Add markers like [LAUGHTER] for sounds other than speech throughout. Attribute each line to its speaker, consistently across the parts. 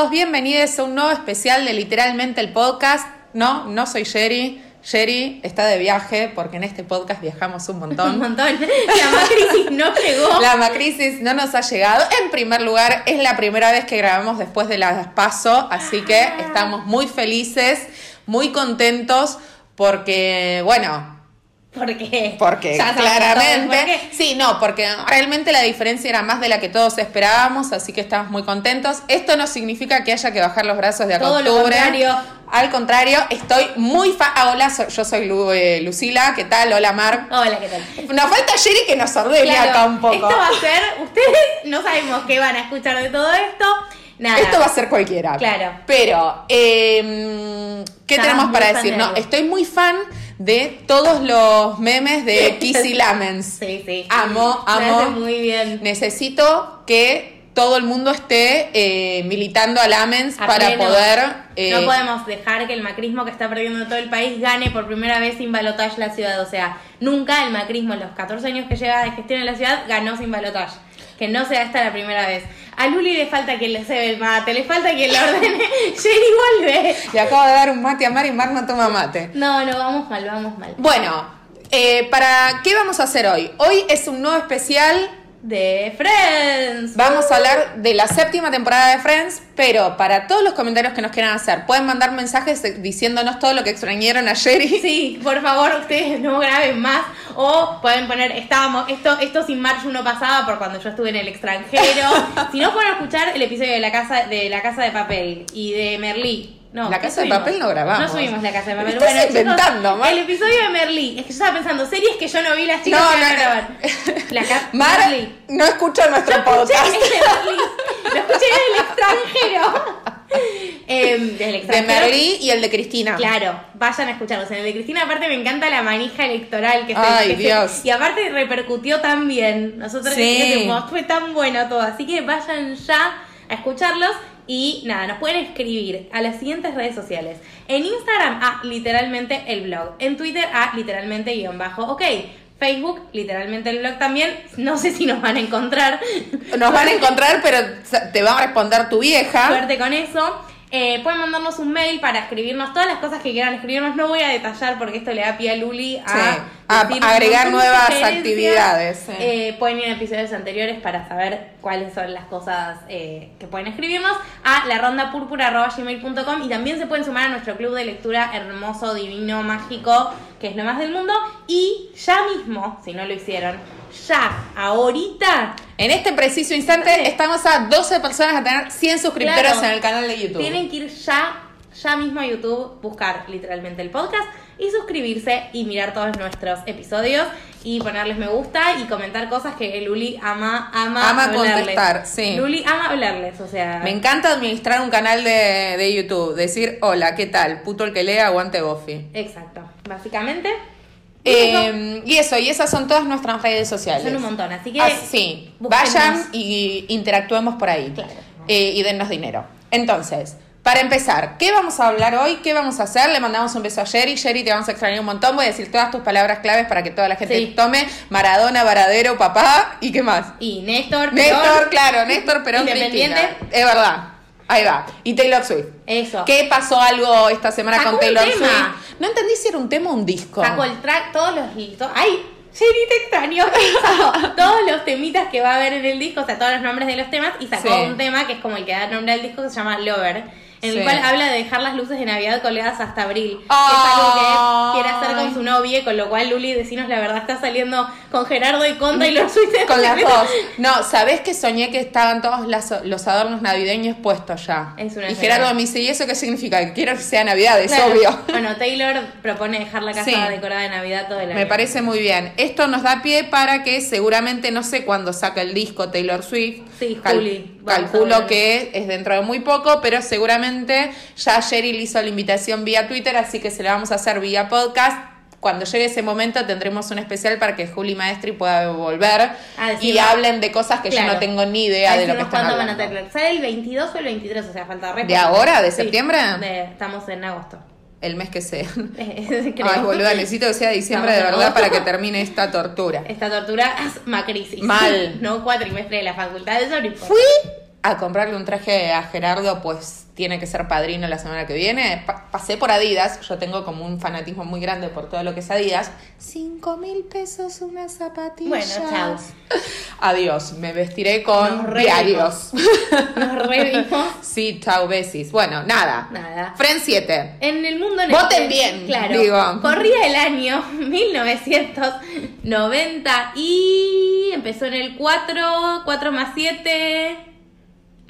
Speaker 1: Todos, bienvenidos a un nuevo especial de Literalmente el Podcast. No, no soy Sherry. Sherry está de viaje porque en este podcast viajamos un montón.
Speaker 2: Un montón. [LAUGHS] La macrisis no llegó.
Speaker 1: La macrisis no nos ha llegado. En primer lugar, es la primera vez que grabamos después de las PASO, así que estamos muy felices, muy contentos porque, bueno,
Speaker 2: ¿Por qué?
Speaker 1: porque
Speaker 2: todos
Speaker 1: claramente, sí, no, porque realmente la diferencia era más de la que todos esperábamos, así que estamos muy contentos. Esto no significa que haya que bajar los brazos de acá
Speaker 2: Todo lo
Speaker 1: octubre.
Speaker 2: contrario.
Speaker 1: Al contrario, estoy muy fa ah, hola, so- yo soy Lu- eh, Lucila, ¿qué tal? Hola, Mar.
Speaker 2: Hola, ¿qué tal?
Speaker 1: Nos falta Jerry que nos ordene
Speaker 2: Claro,
Speaker 1: acá un poco.
Speaker 2: Esto va a ser, ustedes no sabemos qué van a escuchar de todo esto. Nada.
Speaker 1: Esto va a ser cualquiera.
Speaker 2: Claro.
Speaker 1: Pero, eh, ¿qué tenemos para decir?
Speaker 2: de
Speaker 1: No, estoy muy fan de todos los memes de [LAUGHS] Kissy Lamens.
Speaker 2: Sí, sí.
Speaker 1: Amo, amo.
Speaker 2: muy bien.
Speaker 1: Necesito que todo el mundo esté eh, militando a Lamens
Speaker 2: A
Speaker 1: para
Speaker 2: pleno.
Speaker 1: poder. eh,
Speaker 2: No podemos dejar que el macrismo que está perdiendo todo el país gane por primera vez sin balotaje la ciudad. O sea, nunca el macrismo en los 14 años que lleva de gestión en la ciudad ganó sin balotaje. Que no sea esta la primera vez. A Luli le falta quien le cebe el mate, le falta quien [LAUGHS] le ordene. Jerry vuelve.
Speaker 1: Le acabo de dar un mate a Mar y Mar no toma mate.
Speaker 2: No, no, vamos mal, vamos mal.
Speaker 1: Bueno, eh, ¿para qué vamos a hacer hoy? Hoy es un nuevo especial
Speaker 2: De Friends.
Speaker 1: Vamos a hablar de la séptima temporada de Friends, pero para todos los comentarios que nos quieran hacer, pueden mandar mensajes diciéndonos todo lo que extrañaron a Jerry. [LAUGHS]
Speaker 2: Sí, por favor, ustedes no graben más. O pueden poner, estábamos, esto, esto sin Marge no pasaba por cuando yo estuve en el extranjero. [LAUGHS] si no, pueden escuchar el episodio de la casa, de la casa de papel y de Merlí. No,
Speaker 1: La
Speaker 2: ¿qué
Speaker 1: Casa de? Papel no grabamos.
Speaker 2: No subimos la casa de papel.
Speaker 1: Estás
Speaker 2: chicos,
Speaker 1: inventando, Mar.
Speaker 2: El episodio de Merlí. Es que yo estaba pensando, series que yo no vi las chicas
Speaker 1: No,
Speaker 2: que van
Speaker 1: no,
Speaker 2: a
Speaker 1: no.
Speaker 2: grabar. La ca- [LAUGHS]
Speaker 1: Mar
Speaker 2: Merlí.
Speaker 1: no escucha nuestro podcast.
Speaker 2: Merlí. Lo escuché en el extranjero. [LAUGHS] Em,
Speaker 1: De
Speaker 2: extranjero.
Speaker 1: Merlí y el de Cristina.
Speaker 2: Claro, vayan a escucharlos. En el de Cristina, aparte, me encanta la manija electoral que se
Speaker 1: Ay,
Speaker 2: que se-
Speaker 1: Dios.
Speaker 2: y aparte repercutió tan bien. Nosotros
Speaker 1: Sí.
Speaker 2: fue tan bueno todo. Así que vayan ya a escucharlos. Y nada, nos pueden escribir a las siguientes redes sociales. En Instagram a literalmente el blog. En Twitter a literalmente guion bajo. Ok. Facebook, literalmente el blog también. No sé si nos van a encontrar.
Speaker 1: Nos van a encontrar, pero te va a responder tu vieja.
Speaker 2: Suerte con eso. Eh, pueden mandarnos un mail para escribirnos todas las cosas que quieran escribirnos. No voy a detallar porque esto le da pie a Luli a,
Speaker 1: Sí, a
Speaker 2: decir
Speaker 1: agregar nuevas actividades.
Speaker 2: Eh, pueden ir a episodios anteriores para saber cuáles son las cosas eh, que pueden escribirnos a la ronda y también se pueden sumar a nuestro club de lectura hermoso, divino, mágico, que es lo más del mundo. Y ya mismo, si no lo hicieron, ya, ahorita,
Speaker 1: En este preciso instante estamos a 12 personas a tener 100 suscriptores
Speaker 2: Claro.
Speaker 1: en el canal de YouTube.
Speaker 2: Tienen que ir ya, ya mismo a YouTube, buscar literalmente el podcast y suscribirse y mirar todos nuestros episodios y ponerles me gusta y comentar cosas que Luli ama, ama,
Speaker 1: Ama
Speaker 2: hablarles.
Speaker 1: contestar, sí.
Speaker 2: Luli ama hablarles, o sea.
Speaker 1: Me encanta administrar un canal de, de YouTube. Decir, hola, ¿qué tal? Puto el que lea, aguante Buffy.
Speaker 2: Exacto. Básicamente.
Speaker 1: Eh, y eso, y esas son todas nuestras redes sociales.
Speaker 2: Son un montón, así que.
Speaker 1: Ah, sí, vayan y interactuemos por ahí.
Speaker 2: Claro.
Speaker 1: Eh, y dennos dinero. Entonces, para empezar, ¿qué vamos a hablar hoy? ¿Qué vamos a hacer? Le mandamos un beso a Jerry. Jerry, te vamos a extrañar un montón. Voy a decir todas tus palabras claves para que toda la gente
Speaker 2: Sí.
Speaker 1: tome. Maradona, Varadero, papá. ¿Y qué más?
Speaker 2: Y Néstor,
Speaker 1: Néstor,
Speaker 2: Perón,
Speaker 1: claro, Néstor [LAUGHS] Perón
Speaker 2: Independiente.
Speaker 1: Cristina. Es verdad. Ahí va. Y Taylor Swift.
Speaker 2: Eso.
Speaker 1: ¿Qué pasó algo esta semana
Speaker 2: Sacó
Speaker 1: con Taylor. Swift? No entendí si era un tema o un disco.
Speaker 2: Sacó el track, todos los listos. ¡Ay! Jenny te extraño. [LAUGHS] Sacó todos los temitas que va a haber en el disco, o sea, todos los nombres de los temas, y sacó
Speaker 1: Sí.
Speaker 2: un tema que es como el que da nombre al disco que se llama Lover. En
Speaker 1: Sí.
Speaker 2: el cual habla de dejar las luces de Navidad colgadas hasta abril. que es algo que quiere hacer con su novia, con lo cual Luli, decinos la verdad, está saliendo con Gerardo y con Taylor Swift.
Speaker 1: Con las dos. No, ¿sabés que soñé que estaban todos las- los adornos navideños puestos ya?
Speaker 2: Es una
Speaker 1: y. Gerardo me dice, ¿y eso qué significa? Quiero que sea Navidad, es
Speaker 2: Claro.
Speaker 1: obvio.
Speaker 2: Bueno, Taylor propone dejar la casa
Speaker 1: Sí.
Speaker 2: decorada de Navidad todo el año.
Speaker 1: Me parece muy bien. Esto nos da pie para que seguramente, no sé cuándo saca el disco Taylor Swift.
Speaker 2: Sí, Juli.
Speaker 1: Calculo que es dentro de muy poco, pero seguramente ya Cheryl hizo la invitación vía Twitter, así que se la vamos a hacer vía podcast. Cuando llegue ese momento tendremos un especial para que Juli Maestri pueda volver
Speaker 2: A
Speaker 1: y hablen de cosas que
Speaker 2: Claro.
Speaker 1: yo no tengo ni idea de lo que están
Speaker 2: cuándo van a
Speaker 1: hablando.
Speaker 2: tener. ¿Sale el 22 o el 23? O sea, falta re
Speaker 1: ¿De ahora? ¿De
Speaker 2: Sí,
Speaker 1: septiembre?
Speaker 2: de- estamos en agosto.
Speaker 1: El mes que sea. [LAUGHS] [LAUGHS]
Speaker 2: Creo.
Speaker 1: Ay, boluda, necesito que sea diciembre de
Speaker 2: Estamos en
Speaker 1: verdad para que termine esta tortura.
Speaker 2: Esta tortura es macrisis.
Speaker 1: Mal. [LAUGHS]
Speaker 2: No cuatrimestre de la facultad, eso no importa.
Speaker 1: Fui a comprarle un traje a Gerardo, pues tiene que ser padrino la semana que viene. Pa- pasé por Adidas, yo tengo como un fanatismo muy grande por todo lo que es Adidas. Cinco mil pesos una zapatilla.
Speaker 2: Bueno, chao. [LAUGHS]
Speaker 1: Adiós, me vestiré con
Speaker 2: Nos
Speaker 1: diarios.
Speaker 2: Nos revimos. [LAUGHS]
Speaker 1: sí, chao, besis. Bueno, nada.
Speaker 2: Nada.
Speaker 1: Fren 7.
Speaker 2: En el mundo en
Speaker 1: Voten
Speaker 2: que-
Speaker 1: bien,
Speaker 2: claro,
Speaker 1: digo.
Speaker 2: corría el año [LAUGHS] 1990 y empezó en el 4, 4 más 7,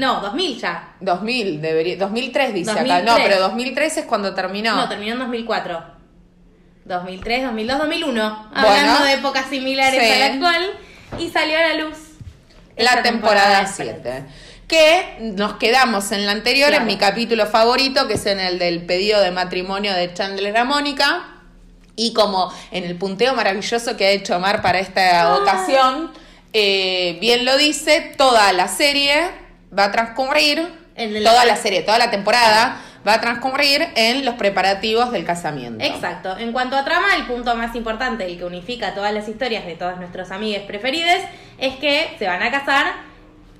Speaker 2: no, 2000 ya.
Speaker 1: 2000, debería, 2003 dice acá.
Speaker 2: 2003.
Speaker 1: No, pero 2003 es cuando terminó.
Speaker 2: No, terminó en 2004. 2003, 2002, 2001.
Speaker 1: Bueno.
Speaker 2: Hablando de épocas similares
Speaker 1: Sí.
Speaker 2: a la actual. Y salió a la luz.
Speaker 1: la temporada
Speaker 2: de
Speaker 1: 7. Que nos quedamos en la anterior,
Speaker 2: Claro.
Speaker 1: en mi capítulo favorito, que es en el del pedido de matrimonio de Chandler a Mónica. Y como en el punteo maravilloso que ha hecho Omar para esta
Speaker 2: Ah.
Speaker 1: ocasión, eh, bien lo dice, toda la serie va a transcurrir,
Speaker 2: El de la-
Speaker 1: toda la serie, toda la temporada va a transcurrir en los preparativos del casamiento.
Speaker 2: Exacto. En cuanto a trama, el punto más importante, el que unifica todas las historias de todos nuestros amigos preferidos, es que se van a casar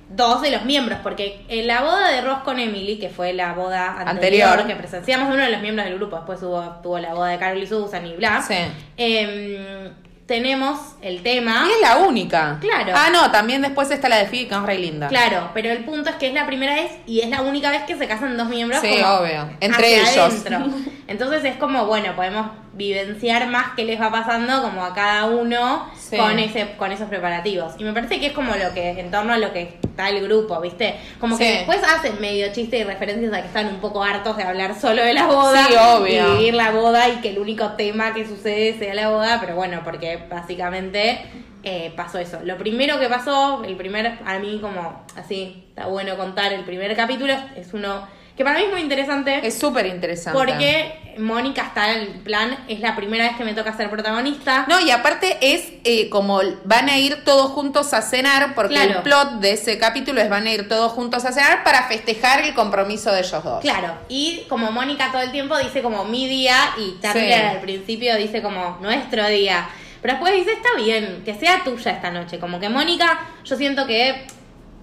Speaker 2: dos de los miembros, porque en la boda de Ross con Emily, que fue la boda anterior,
Speaker 1: Anterior.
Speaker 2: que presenciamos uno de los miembros del grupo, después hubo, tuvo la boda de Carol y Susan y bla,
Speaker 1: Sí.
Speaker 2: em, tenemos el tema...
Speaker 1: Y es la única.
Speaker 2: Claro.
Speaker 1: Ah, no, también después está la de Phoebe, que es re linda.
Speaker 2: Claro, pero el punto es que es la primera vez y es la única vez que se casan dos miembros.
Speaker 1: Sí,
Speaker 2: como
Speaker 1: obvio. Entre ellos.
Speaker 2: adentro. [LAUGHS] Entonces es como, bueno, podemos vivenciar más qué les va pasando como a cada uno
Speaker 1: Sí.
Speaker 2: con ese con esos preparativos. Y me parece que es como lo que, en torno a lo que está el grupo, ¿viste? Como que después hacen medio chiste y referencias a que están un poco hartos de hablar solo de la boda.
Speaker 1: Sí, obvio.
Speaker 2: Y vivir la boda y que el único tema que sucede sea la boda, pero bueno, porque básicamente eh, pasó eso. Lo primero que pasó, el primer, a mí como así, está bueno contar el primer capítulo, es uno que para mí es muy interesante.
Speaker 1: Es súper interesante.
Speaker 2: porque Mónica está en el plan, es la primera vez que me toca ser protagonista.
Speaker 1: No, y aparte es eh, como van a ir todos juntos a cenar, porque
Speaker 2: Claro.
Speaker 1: el plot de ese capítulo es van a ir todos juntos a cenar para festejar el compromiso de ellos dos.
Speaker 2: Claro, y como Mónica todo el tiempo dice como mi día y Chandler
Speaker 1: Sí.
Speaker 2: al principio dice como nuestro día. Pero después dice, está bien, que sea tuya esta noche. Como que Mónica, yo siento que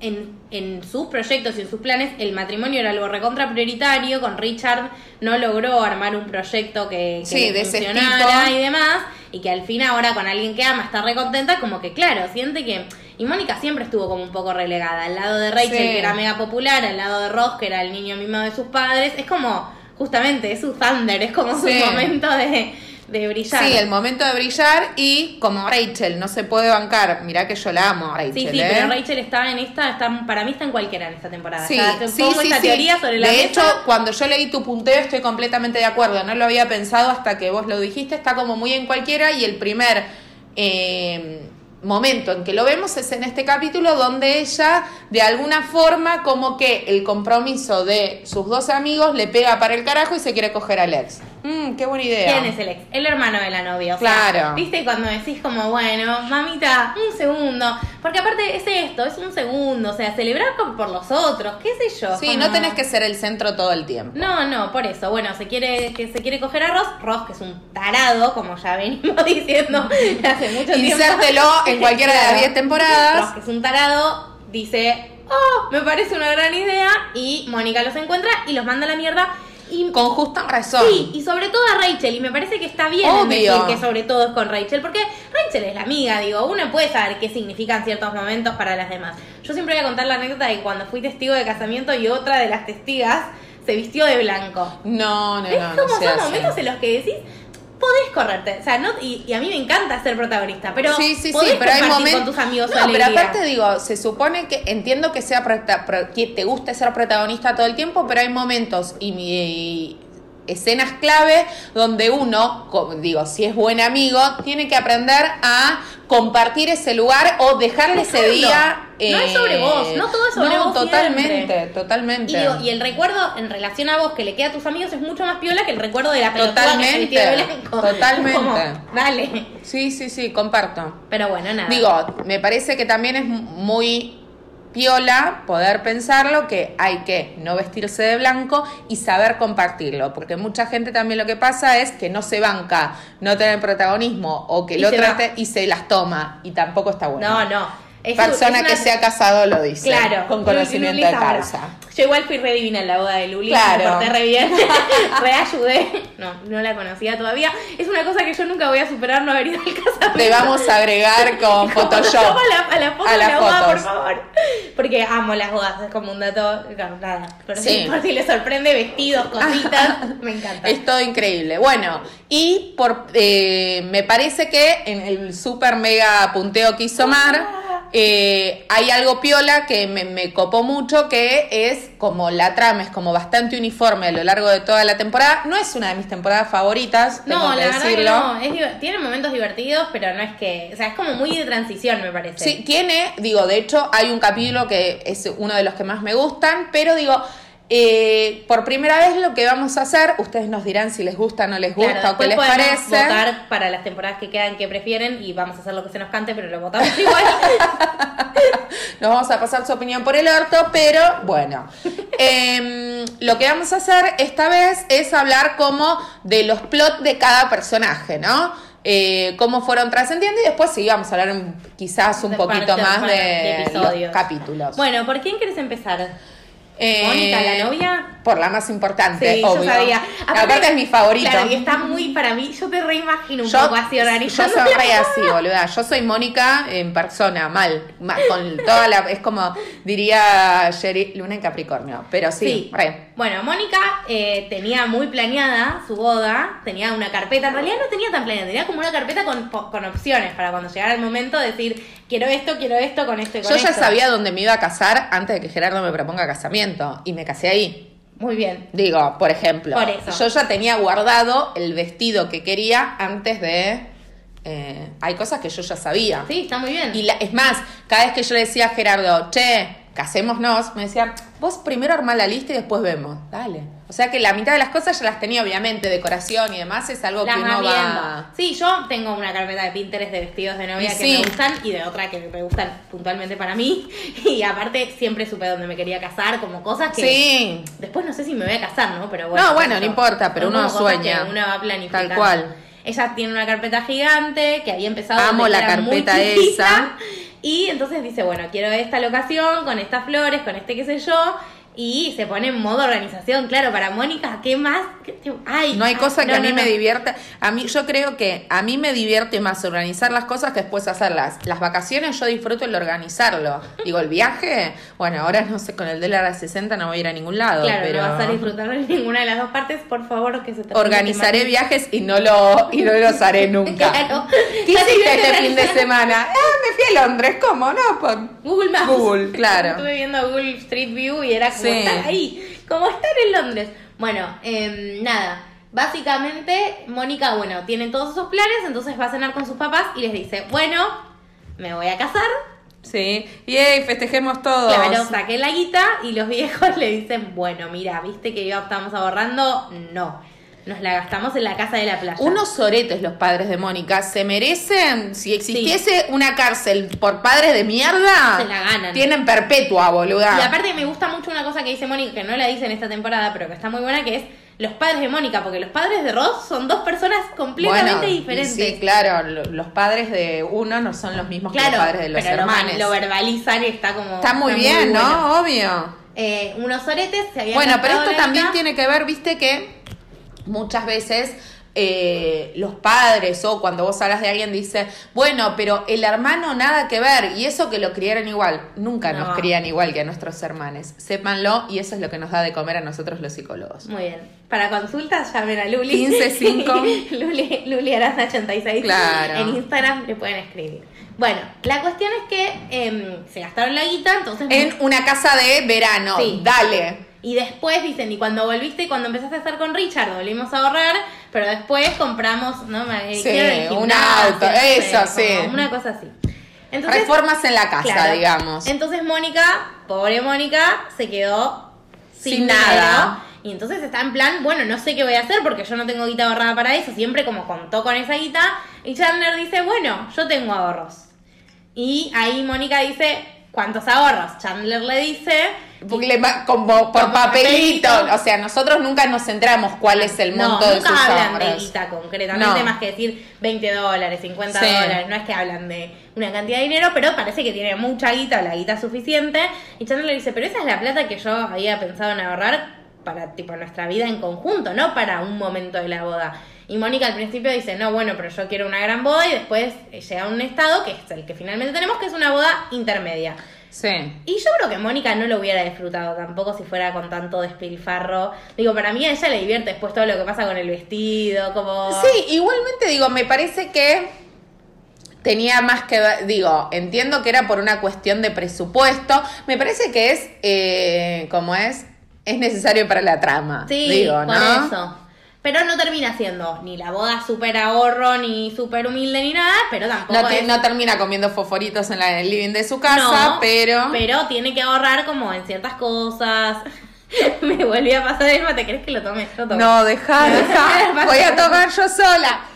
Speaker 2: en, en sus proyectos y en sus planes el matrimonio era algo recontra prioritario. Con Richard no logró armar un proyecto que, que
Speaker 1: Sí,
Speaker 2: le
Speaker 1: de ese
Speaker 2: funcionara y demás. Y que al fin ahora con alguien que ama está recontenta, como que claro, siente que... Y Mónica siempre estuvo como un poco relegada. Al lado de Rachel,
Speaker 1: Sí.
Speaker 2: que era mega popular, al lado de Ross, que era el niño mimado de sus padres. Es como, justamente, es su thunder, es como
Speaker 1: Sí.
Speaker 2: su momento de, de brillar.
Speaker 1: Sí, el momento de brillar y como Rachel no se puede bancar, mirá que yo la amo a Rachel.
Speaker 2: Sí, sí,
Speaker 1: ¿eh?
Speaker 2: pero Rachel está en esta, está, para mí está en cualquiera en esta temporada.
Speaker 1: Sí, sí,
Speaker 2: pongo
Speaker 1: sí,
Speaker 2: esta
Speaker 1: sí.
Speaker 2: teoría sobre la
Speaker 1: De
Speaker 2: mesa.
Speaker 1: hecho, cuando yo leí tu punteo estoy completamente de acuerdo. No lo había pensado hasta que vos lo dijiste. Está como muy en cualquiera y el primer eh, momento en que lo vemos es en este capítulo donde ella, de alguna forma, como que el compromiso de sus dos amigos le pega para el carajo y se quiere coger al ex. Mm, qué buena idea.
Speaker 2: ¿Quién es el ex? El hermano de la novia. O sea,
Speaker 1: Claro.
Speaker 2: Viste cuando decís como, bueno, mamita, un segundo. Porque aparte es esto, es un segundo. O sea, celebrar por los otros, qué sé yo.
Speaker 1: Sí,
Speaker 2: como-
Speaker 1: no tenés que ser el centro todo el tiempo.
Speaker 2: No, no, por eso. Bueno, se quiere que se quiere coger a Ross. Ross, que es un tarado, como ya venimos [LAUGHS] diciendo hace mucho tiempo.
Speaker 1: Insértelo en [LAUGHS] cualquiera de las
Speaker 2: Claro.
Speaker 1: 10 temporadas.
Speaker 2: Ross, que es un tarado, dice, oh, me parece una gran idea. Y Mónica los encuentra y los manda a la mierda. Y
Speaker 1: Con justa razón.
Speaker 2: Sí, y sobre todo a Rachel, y me parece que está bien decir que sobre todo es con Rachel, porque Rachel es la amiga, digo, uno puede saber qué significan ciertos momentos para las demás. Yo siempre voy a contar la anécdota de cuando fui testigo de casamiento y otra de las testigas se vistió de blanco.
Speaker 1: No, no,
Speaker 2: es
Speaker 1: no,
Speaker 2: como
Speaker 1: no se
Speaker 2: son momentos en los que decís, podés correrte. O sea, no, y, y a mí me encanta ser protagonista, pero
Speaker 1: sí, sí,
Speaker 2: podés
Speaker 1: sí, pero hay momentos.
Speaker 2: con tus amigos
Speaker 1: no, pero aparte digo, se supone que entiendo que sea que te guste ser protagonista todo el tiempo, pero hay momentos y, y escenas clave donde uno, digo, si es buen amigo, tiene que aprender a compartir ese lugar o dejarle ese día. eh,
Speaker 2: No es sobre vos, no todo es sobre
Speaker 1: no,
Speaker 2: vos
Speaker 1: totalmente,
Speaker 2: siempre.
Speaker 1: totalmente.
Speaker 2: Y, digo, y el recuerdo en relación a vos que le queda a tus amigos es mucho más piola que el recuerdo de la que
Speaker 1: Totalmente,
Speaker 2: de blanco. [LAUGHS]
Speaker 1: totalmente.
Speaker 2: Como, dale.
Speaker 1: Sí, sí, sí, comparto.
Speaker 2: Pero bueno, nada.
Speaker 1: Digo, me parece que también es muy piola poder pensarlo que hay que no vestirse de blanco y saber compartirlo, porque mucha gente también lo que pasa es que no se banca no tener protagonismo o que
Speaker 2: Y
Speaker 1: lo trate
Speaker 2: va.
Speaker 1: y se las toma y tampoco está bueno.
Speaker 2: no, no. Es-
Speaker 1: Persona
Speaker 2: una-
Speaker 1: que se ha casado lo dice,
Speaker 2: Claro,
Speaker 1: con conocimiento de causa.
Speaker 2: Yo igual fui re divina en la boda de Luli,
Speaker 1: Claro.
Speaker 2: me porté re bien, [LAUGHS] re ayudé. No, no la conocía todavía. Es una cosa que yo nunca voy a superar no haber ido al casamiento.
Speaker 1: Te vamos a agregar con Photoshop.
Speaker 2: A la, a la foto
Speaker 1: A
Speaker 2: de la boda, por
Speaker 1: fotos.
Speaker 2: favor. Porque amo las bodas, es como un dato, nada. Pero
Speaker 1: Sí.
Speaker 2: sí. por si les sorprende, vestidos, [LAUGHS] cositas, me encanta.
Speaker 1: Es todo increíble. Bueno, y por eh, me parece que en el super mega punteo que hizo Mar, eh, hay algo piola que me, me copó mucho, que es como la trama es como bastante uniforme a lo largo de toda la temporada. No es una de mis temporadas favoritas, tengo
Speaker 2: No,
Speaker 1: que
Speaker 2: la verdad que
Speaker 1: decirlo.
Speaker 2: no. Es tiene momentos divertidos, pero no es que. O sea, es como muy de transición, me parece.
Speaker 1: Sí, tiene, digo, de hecho hay un capítulo que es uno de los que más me gustan, pero digo, eh, por primera vez lo que vamos a hacer, ustedes nos dirán si les gusta, no les gusta
Speaker 2: Claro,
Speaker 1: o qué les parece.
Speaker 2: votar para las temporadas que quedan que prefieren y vamos a hacer lo que se nos cante, pero lo votamos [LAUGHS] igual. [LAUGHS]
Speaker 1: Nos vamos a pasar su opinión por el orto, pero bueno. [LAUGHS] Em, lo que vamos a hacer esta vez es hablar como de los plots de cada personaje, ¿no? Eh, cómo fueron trascendiendo y después sí vamos a hablar un- quizás un
Speaker 2: De
Speaker 1: poquito
Speaker 2: parte-
Speaker 1: más de,
Speaker 2: de
Speaker 1: los capítulos.
Speaker 2: bueno, ¿por quién quieres empezar?
Speaker 1: Eh,
Speaker 2: ¿Mónica, la novia?
Speaker 1: Por la más importante,
Speaker 2: Sí,
Speaker 1: obvio.
Speaker 2: yo sabía.
Speaker 1: Aparte, es mi favorito.
Speaker 2: Claro, y está muy para mí. Yo te reimagino un
Speaker 1: yo,
Speaker 2: poco así
Speaker 1: yo
Speaker 2: organizando.
Speaker 1: soy
Speaker 2: la
Speaker 1: re así, boluda. Yo soy Mónica en persona, mal. mal, con toda la. Es como diría Sherry, Luna en Capricornio. Pero sí,
Speaker 2: Sí.
Speaker 1: re.
Speaker 2: Bueno, Mónica eh, tenía muy planeada su boda, tenía una carpeta, en realidad no tenía tan planeada, tenía como una carpeta con, con opciones para cuando llegara el momento decir, quiero esto, quiero esto, con esto y con
Speaker 1: Yo ya sabía dónde me iba a casar antes de que Gerardo me proponga casamiento. Y me casé ahí.
Speaker 2: Muy bien.
Speaker 1: Digo, por ejemplo.
Speaker 2: Por eso.
Speaker 1: Yo ya tenía guardado el vestido que quería antes de. eh, hay cosas que yo ya sabía.
Speaker 2: Sí, está muy bien.
Speaker 1: Y la- es más, cada vez que yo le decía a Gerardo, che, casémonos, me decía, vos primero armá la lista y después vemos. Dale. O sea que la mitad de las cosas ya las tenía, obviamente, decoración y demás, es algo
Speaker 2: Las
Speaker 1: que uno va.
Speaker 2: Sí, yo tengo una carpeta de Pinterest de vestidos de novia que me gustan y de otra que me gustan puntualmente para mí. [LAUGHS] Y aparte siempre supe dónde me quería casar, como cosas que
Speaker 1: Sí.
Speaker 2: después no sé si me voy a casar, ¿no? Pero bueno.
Speaker 1: No, bueno, no importa, pero uno sueña.
Speaker 2: Uno va planificando.
Speaker 1: Tal cual.
Speaker 2: Ella tiene una carpeta gigante que había empezado
Speaker 1: Amo la
Speaker 2: muy
Speaker 1: carpeta esa. [LAUGHS]
Speaker 2: Y entonces dice, bueno, quiero esta locación, con estas flores, con este qué sé yo. Y se pone en modo organización, claro, para Mónica, ¿qué más? ¿Qué te- Ay,
Speaker 1: No hay
Speaker 2: ay,
Speaker 1: cosa que
Speaker 2: no,
Speaker 1: a mí
Speaker 2: no,
Speaker 1: me divierta. A mí, yo creo que a mí me divierte más organizar las cosas que después hacerlas. Las vacaciones yo disfruto el organizarlo. Digo, el viaje, bueno, ahora no sé, con el dólar a 60 no voy a ir a ningún lado.
Speaker 2: Claro,
Speaker 1: pero
Speaker 2: no vas a disfrutar de ninguna de las dos partes, por favor, que se te
Speaker 1: Organizaré viajes y no lo y no los haré [LAUGHS] nunca.
Speaker 2: Claro.
Speaker 1: ¿Qué hiciste este fin de semana? Ah, me fui a Londres. ¿Cómo? No, por
Speaker 2: Google Maps.
Speaker 1: Google, claro.
Speaker 2: Estuve viendo Google Street View y era como
Speaker 1: Sí.
Speaker 2: estar ahí, como estar en Londres. Bueno, em, nada. Básicamente, Mónica, bueno, tiene todos esos planes, entonces va a cenar con sus papás y les dice, bueno, me voy a casar.
Speaker 1: Sí. Y festejemos todos.
Speaker 2: Claro, saqué la guita y los viejos [LAUGHS] le dicen, bueno, mira, ¿viste que yo estábamos ahorrando? No, nos la gastamos en la casa de la playa.
Speaker 1: Unos soretes los padres de Mónica. ¿Se merecen? Si existiese una cárcel por padres de mierda,
Speaker 2: Se la ganan.
Speaker 1: tienen perpetua, boluda.
Speaker 2: Y aparte me gusta mucho una cosa que dice Mónica, que no la dice en esta temporada, pero que está muy buena, que es los padres de Mónica, porque los padres de Ross son dos personas completamente
Speaker 1: Bueno,
Speaker 2: diferentes.
Speaker 1: Sí, claro. lo- Los padres de uno no son los mismos
Speaker 2: Claro,
Speaker 1: que los padres de los
Speaker 2: pero
Speaker 1: hermanos.
Speaker 2: lo verbalizan y está como...
Speaker 1: Está muy bien. ¿no? Obvio.
Speaker 2: Eh, unos oretes se habían
Speaker 1: Bueno, pero esto también tiene que ver, viste, que muchas veces eh, los padres o cuando vos hablas de alguien dice, bueno, pero el hermano nada que ver y eso que lo criaron igual, nunca
Speaker 2: No.
Speaker 1: nos crían igual que a nuestros hermanos, sépanlo y eso es lo que nos da de comer a nosotros los psicólogos.
Speaker 2: Muy bien. Para consultas, llamen a Luli.
Speaker 1: 15-5. [LAUGHS]
Speaker 2: Luli, Luli Aranda 86.
Speaker 1: Claro.
Speaker 2: En Instagram le pueden escribir. Bueno, la cuestión es que em, se gastaron la guita, entonces.
Speaker 1: En una casa de verano,
Speaker 2: Sí.
Speaker 1: dale.
Speaker 2: Y después dicen, y cuando volviste, cuando empezaste a estar con Richard, volvimos a ahorrar, pero después compramos, ¿no?
Speaker 1: Sí, un auto, eso, sí.
Speaker 2: Una cosa así. Entonces,
Speaker 1: Reformas en la casa,
Speaker 2: Claro.
Speaker 1: digamos.
Speaker 2: Entonces Mónica, pobre Mónica, se quedó sin,
Speaker 1: Sin
Speaker 2: dinero.
Speaker 1: nada.
Speaker 2: Y entonces está en plan, bueno, no sé qué voy a hacer porque yo no tengo guita ahorrada para eso. Siempre como contó con esa guita. Y Chandler dice, bueno, yo tengo ahorros. Y ahí Mónica dice, ¿cuántos ahorros? Chandler le dice,
Speaker 1: le va- como por papelito. O sea, nosotros nunca nos centramos cuál es el
Speaker 2: no,
Speaker 1: monto de
Speaker 2: nunca
Speaker 1: sus
Speaker 2: hablan de guita concretamente,
Speaker 1: No.
Speaker 2: más que decir 20 dólares, 50
Speaker 1: Sí.
Speaker 2: dólares. No es que hablan de una cantidad de dinero, pero parece que tiene mucha guita o la guita suficiente. Y Chandler le dice, pero esa es la plata que yo había pensado en ahorrar para tipo nuestra vida en conjunto, no para un momento de la boda. Y Mónica al principio dice, no, bueno, pero yo quiero una gran boda y después eh, llega a un estado que es el que finalmente tenemos, que es una boda intermedia.
Speaker 1: Sí.
Speaker 2: Y yo creo que Mónica no lo hubiera disfrutado tampoco si fuera con tanto despilfarro. Digo, para mí a ella le divierte después todo lo que pasa con el vestido, como...
Speaker 1: Sí, igualmente digo, me parece que tenía más que ver, digo, entiendo que era por una cuestión de presupuesto, me parece que es, eh, como es, es necesario para la trama,
Speaker 2: Sí,
Speaker 1: digo,
Speaker 2: por eso. Pero no termina siendo ni la boda súper ahorro, ni súper humilde, ni nada, pero tampoco
Speaker 1: No, te-
Speaker 2: es-
Speaker 1: no termina comiendo foforitos en, la, el living de su casa,
Speaker 2: No,
Speaker 1: pero...
Speaker 2: Pero tiene que ahorrar como en ciertas cosas. [LAUGHS] Me volví a pasar el mate, ¿crees que lo tome? Yo tomo.
Speaker 1: No, deja, deja, [LAUGHS] voy a tomar yo sola. [LAUGHS]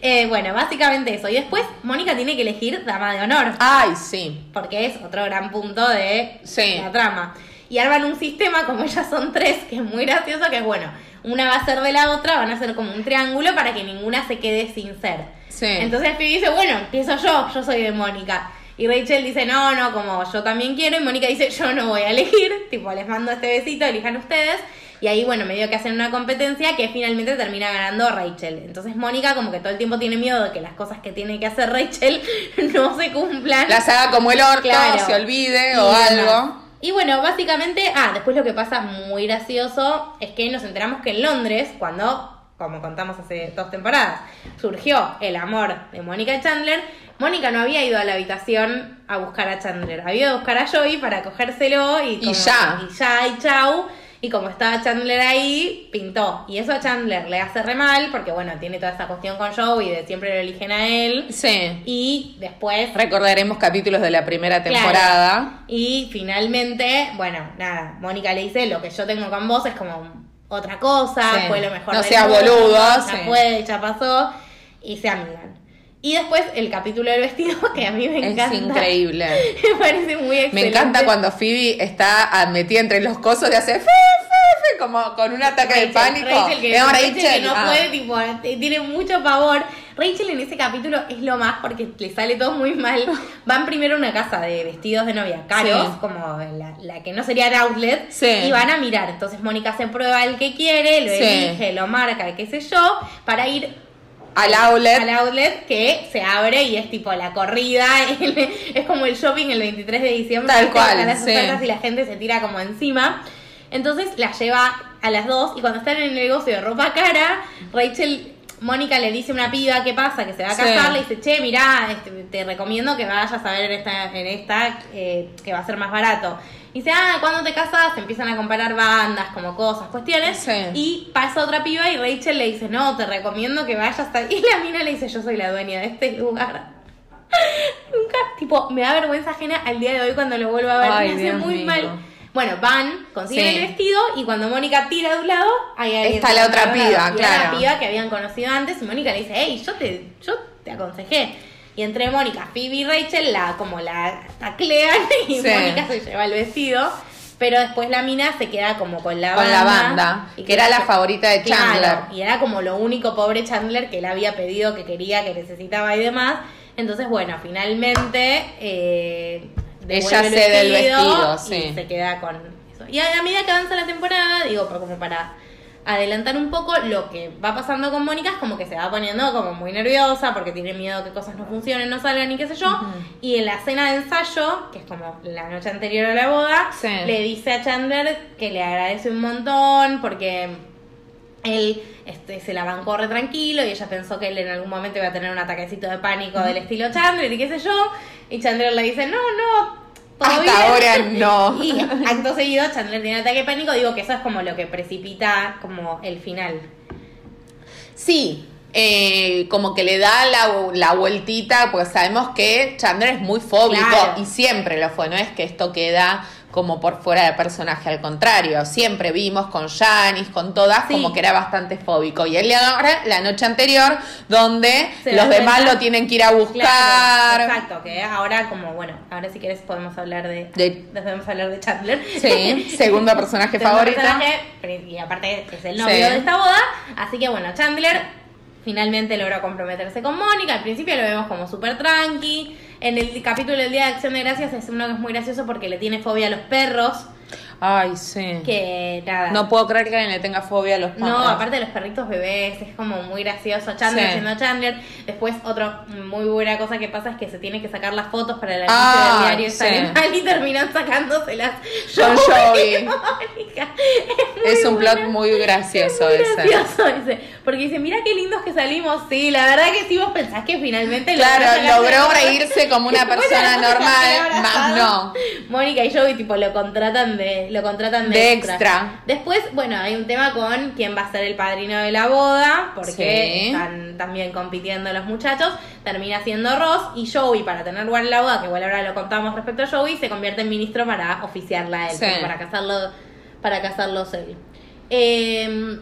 Speaker 2: Eh, bueno, básicamente eso. Y después Mónica tiene que elegir dama de honor.
Speaker 1: Ay, sí.
Speaker 2: porque es otro gran punto de
Speaker 1: Sí.
Speaker 2: la trama. Y arman un sistema, como ellas son tres, que es muy gracioso, que es bueno, una va a ser de la otra, van a ser como un triángulo para que ninguna se quede sin ser.
Speaker 1: Sí.
Speaker 2: Entonces Phoebe dice, bueno, empiezo yo, yo soy de Mónica. Y Rachel dice, no, no, como yo también quiero. Y Mónica dice, yo no voy a elegir. [LAUGHS] Tipo, les mando este besito, elijan ustedes. Y ahí, bueno, medio que hacen una competencia que finalmente termina ganando Rachel. Entonces Mónica como que todo el tiempo tiene miedo de que las cosas que tiene que hacer Rachel [LAUGHS] no se cumplan.
Speaker 1: Las haga como el orto,
Speaker 2: Claro.
Speaker 1: se olvide
Speaker 2: Y
Speaker 1: o algo.
Speaker 2: Y bueno, básicamente, ah, después lo que pasa muy gracioso es que nos enteramos que en Londres, cuando, como contamos hace dos temporadas, surgió el amor de Mónica y Chandler, Mónica no había ido a la habitación a buscar a Chandler, había ido a buscar a Joey para cogérselo y, como-
Speaker 1: ya.
Speaker 2: Y ya, y chau. Y como estaba Chandler ahí, pintó. Y eso a Chandler le hace re mal, porque bueno, tiene toda esa cuestión con Joey de siempre lo eligen a él.
Speaker 1: Sí.
Speaker 2: Y después
Speaker 1: Recordaremos capítulos de la primera
Speaker 2: Claro.
Speaker 1: temporada.
Speaker 2: Y finalmente, bueno, nada, Mónica le dice, lo que yo tengo con vos es como otra cosa,
Speaker 1: Sí.
Speaker 2: fue lo mejor
Speaker 1: No seas boludo,
Speaker 2: ya
Speaker 1: sí.
Speaker 2: fue, ya pasó, y se amigan. Y después el capítulo del vestido, [LAUGHS] que a mí me
Speaker 1: Es
Speaker 2: encanta.
Speaker 1: increíble. [LAUGHS]
Speaker 2: me parece muy excelente.
Speaker 1: Me encanta cuando Phoebe está metida entre los cosos y hace fe, fe, fe, como con un ataque de pánico.
Speaker 2: Rachel que,
Speaker 1: No,
Speaker 2: Rachel que no
Speaker 1: ah.
Speaker 2: puede, tipo, tiene mucho pavor. Rachel en ese capítulo es lo más porque le sale todo muy mal. [LAUGHS] Van primero a una casa de vestidos de novia caros,
Speaker 1: Sí.
Speaker 2: como la, la que no sería el outlet,
Speaker 1: Sí.
Speaker 2: y van a mirar. Entonces Mónica se prueba el que quiere, lo
Speaker 1: Sí.
Speaker 2: elige, lo marca, qué sé yo, para ir
Speaker 1: Al outlet.
Speaker 2: al outlet que se abre y es tipo la corrida, [LAUGHS] es como el shopping el 23 de diciembre,
Speaker 1: Tal cual,
Speaker 2: las
Speaker 1: sí.
Speaker 2: ofertas y la gente se tira como encima. Entonces la lleva a las dos y cuando están en el negocio de ropa cara, Rachel, Mónica le dice a una piba qué pasa, que se va a
Speaker 1: Sí.
Speaker 2: casar, le dice, che, mirá, este, te recomiendo que vayas a ver en esta, en esta eh, que va a ser más barato. Y dice, ah, cuando te casas? Empiezan a comparar bandas, como cosas, cuestiones.
Speaker 1: Sí.
Speaker 2: Y pasa otra piba y Rachel le dice, no, te recomiendo que vayas a... [LAUGHS] Y la mina le dice, yo soy la dueña de este lugar. [LAUGHS] Nunca, tipo, me da vergüenza ajena al día de hoy cuando lo vuelvo a ver.
Speaker 1: Ay,
Speaker 2: me hace
Speaker 1: Dios
Speaker 2: muy
Speaker 1: mío.
Speaker 2: mal. Bueno, van, consiguen
Speaker 1: Sí.
Speaker 2: el vestido y cuando Mónica tira de un lado, hay alguien
Speaker 1: Está la otra piba,
Speaker 2: lado.
Speaker 1: Claro.
Speaker 2: la piba que habían conocido antes y Mónica le dice, hey, yo te, yo te aconsejé. Y entre Mónica, Phoebe y Rachel la como la taclean [LAUGHS] y
Speaker 1: Sí.
Speaker 2: Mónica se lleva el vestido. Pero después la mina se queda como con la
Speaker 1: Con
Speaker 2: banda.
Speaker 1: la banda,
Speaker 2: y
Speaker 1: que era la favorita de
Speaker 2: Claro,
Speaker 1: Chandler.
Speaker 2: y era como lo único pobre Chandler que él había pedido, que quería, que necesitaba y demás. Entonces, bueno, finalmente eh,
Speaker 1: Ella
Speaker 2: el
Speaker 1: cede el vestido,
Speaker 2: y
Speaker 1: sí.
Speaker 2: se queda con eso. Y a, a medida que avanza la temporada, digo, como para adelantar un poco lo que va pasando con Mónica es como que se va poniendo como muy nerviosa porque tiene miedo que cosas no funcionen, no salgan y qué sé yo. Y en la cena de ensayo, que es como la noche anterior a la boda,
Speaker 1: Sí.
Speaker 2: le dice a Chandler que le agradece un montón porque él este, se la bancó re tranquilo y ella pensó que él en algún momento iba a tener un ataquecito de pánico del estilo Chandler y qué sé yo. Y Chandler le dice, no, no.
Speaker 1: Hasta
Speaker 2: bien".
Speaker 1: ahora no. [LAUGHS]
Speaker 2: Y acto seguido Chandler tiene ataque de pánico. Digo que eso es como lo que precipita como el final.
Speaker 1: Sí, eh, como que le da la, la vueltita, porque sabemos que Chandler es muy fóbico
Speaker 2: Claro.
Speaker 1: y siempre lo fue, no es que esto queda como por fuera del personaje, al contrario, siempre vimos con Janice, con todas,
Speaker 2: Sí.
Speaker 1: como que era bastante fóbico. Y él le agarra la noche anterior, donde
Speaker 2: Se
Speaker 1: los demás lo tienen que ir a buscar.
Speaker 2: Claro, exacto, que ahora como, bueno, ahora si quieres podemos hablar de,
Speaker 1: De-
Speaker 2: podemos hablar de Chandler.
Speaker 1: Sí, segundo personaje [LAUGHS] favorito.
Speaker 2: personaje, y aparte es el novio
Speaker 1: Sí.
Speaker 2: de esta boda, así que bueno, Chandler finalmente logra comprometerse con Mónica, al principio lo vemos como súper tranqui, en el capítulo del Día de Acción de Gracias es uno que es muy gracioso porque le tiene fobia a los perros,
Speaker 1: Ay, sí.
Speaker 2: que nada.
Speaker 1: No puedo creer que alguien le tenga fobia a los
Speaker 2: No,
Speaker 1: perros.
Speaker 2: aparte de los perritos bebés, es como muy gracioso. Chandler
Speaker 1: Sí.
Speaker 2: siendo Chandler. Después, otra muy buena cosa que pasa es que se tiene que sacar las fotos para el anuncio
Speaker 1: Ah,
Speaker 2: del diario.
Speaker 1: sí.
Speaker 2: y terminan sacándoselas.
Speaker 1: Con Joey. [LAUGHS] Es un
Speaker 2: muy
Speaker 1: plot
Speaker 2: buena.
Speaker 1: muy gracioso
Speaker 2: Muy gracioso ese. Porque dice, mira qué lindos que salimos. Sí, la verdad que si vos pensás que finalmente
Speaker 1: Claro, logró reírse como una persona normal, más no.
Speaker 2: Mónica y Joey tipo lo contratan de lo contratan de,
Speaker 1: De extra.
Speaker 2: Después, bueno, hay un tema con quién va a ser el padrino de la boda, porque
Speaker 1: Sí.
Speaker 2: están también compitiendo los muchachos. Termina siendo Ross y Joey para tener lugar en la boda, que igual ahora lo contamos respecto a Joey, se convierte en ministro para oficiarla a él,
Speaker 1: Sí.
Speaker 2: para casarlo para casarlos él. Eh,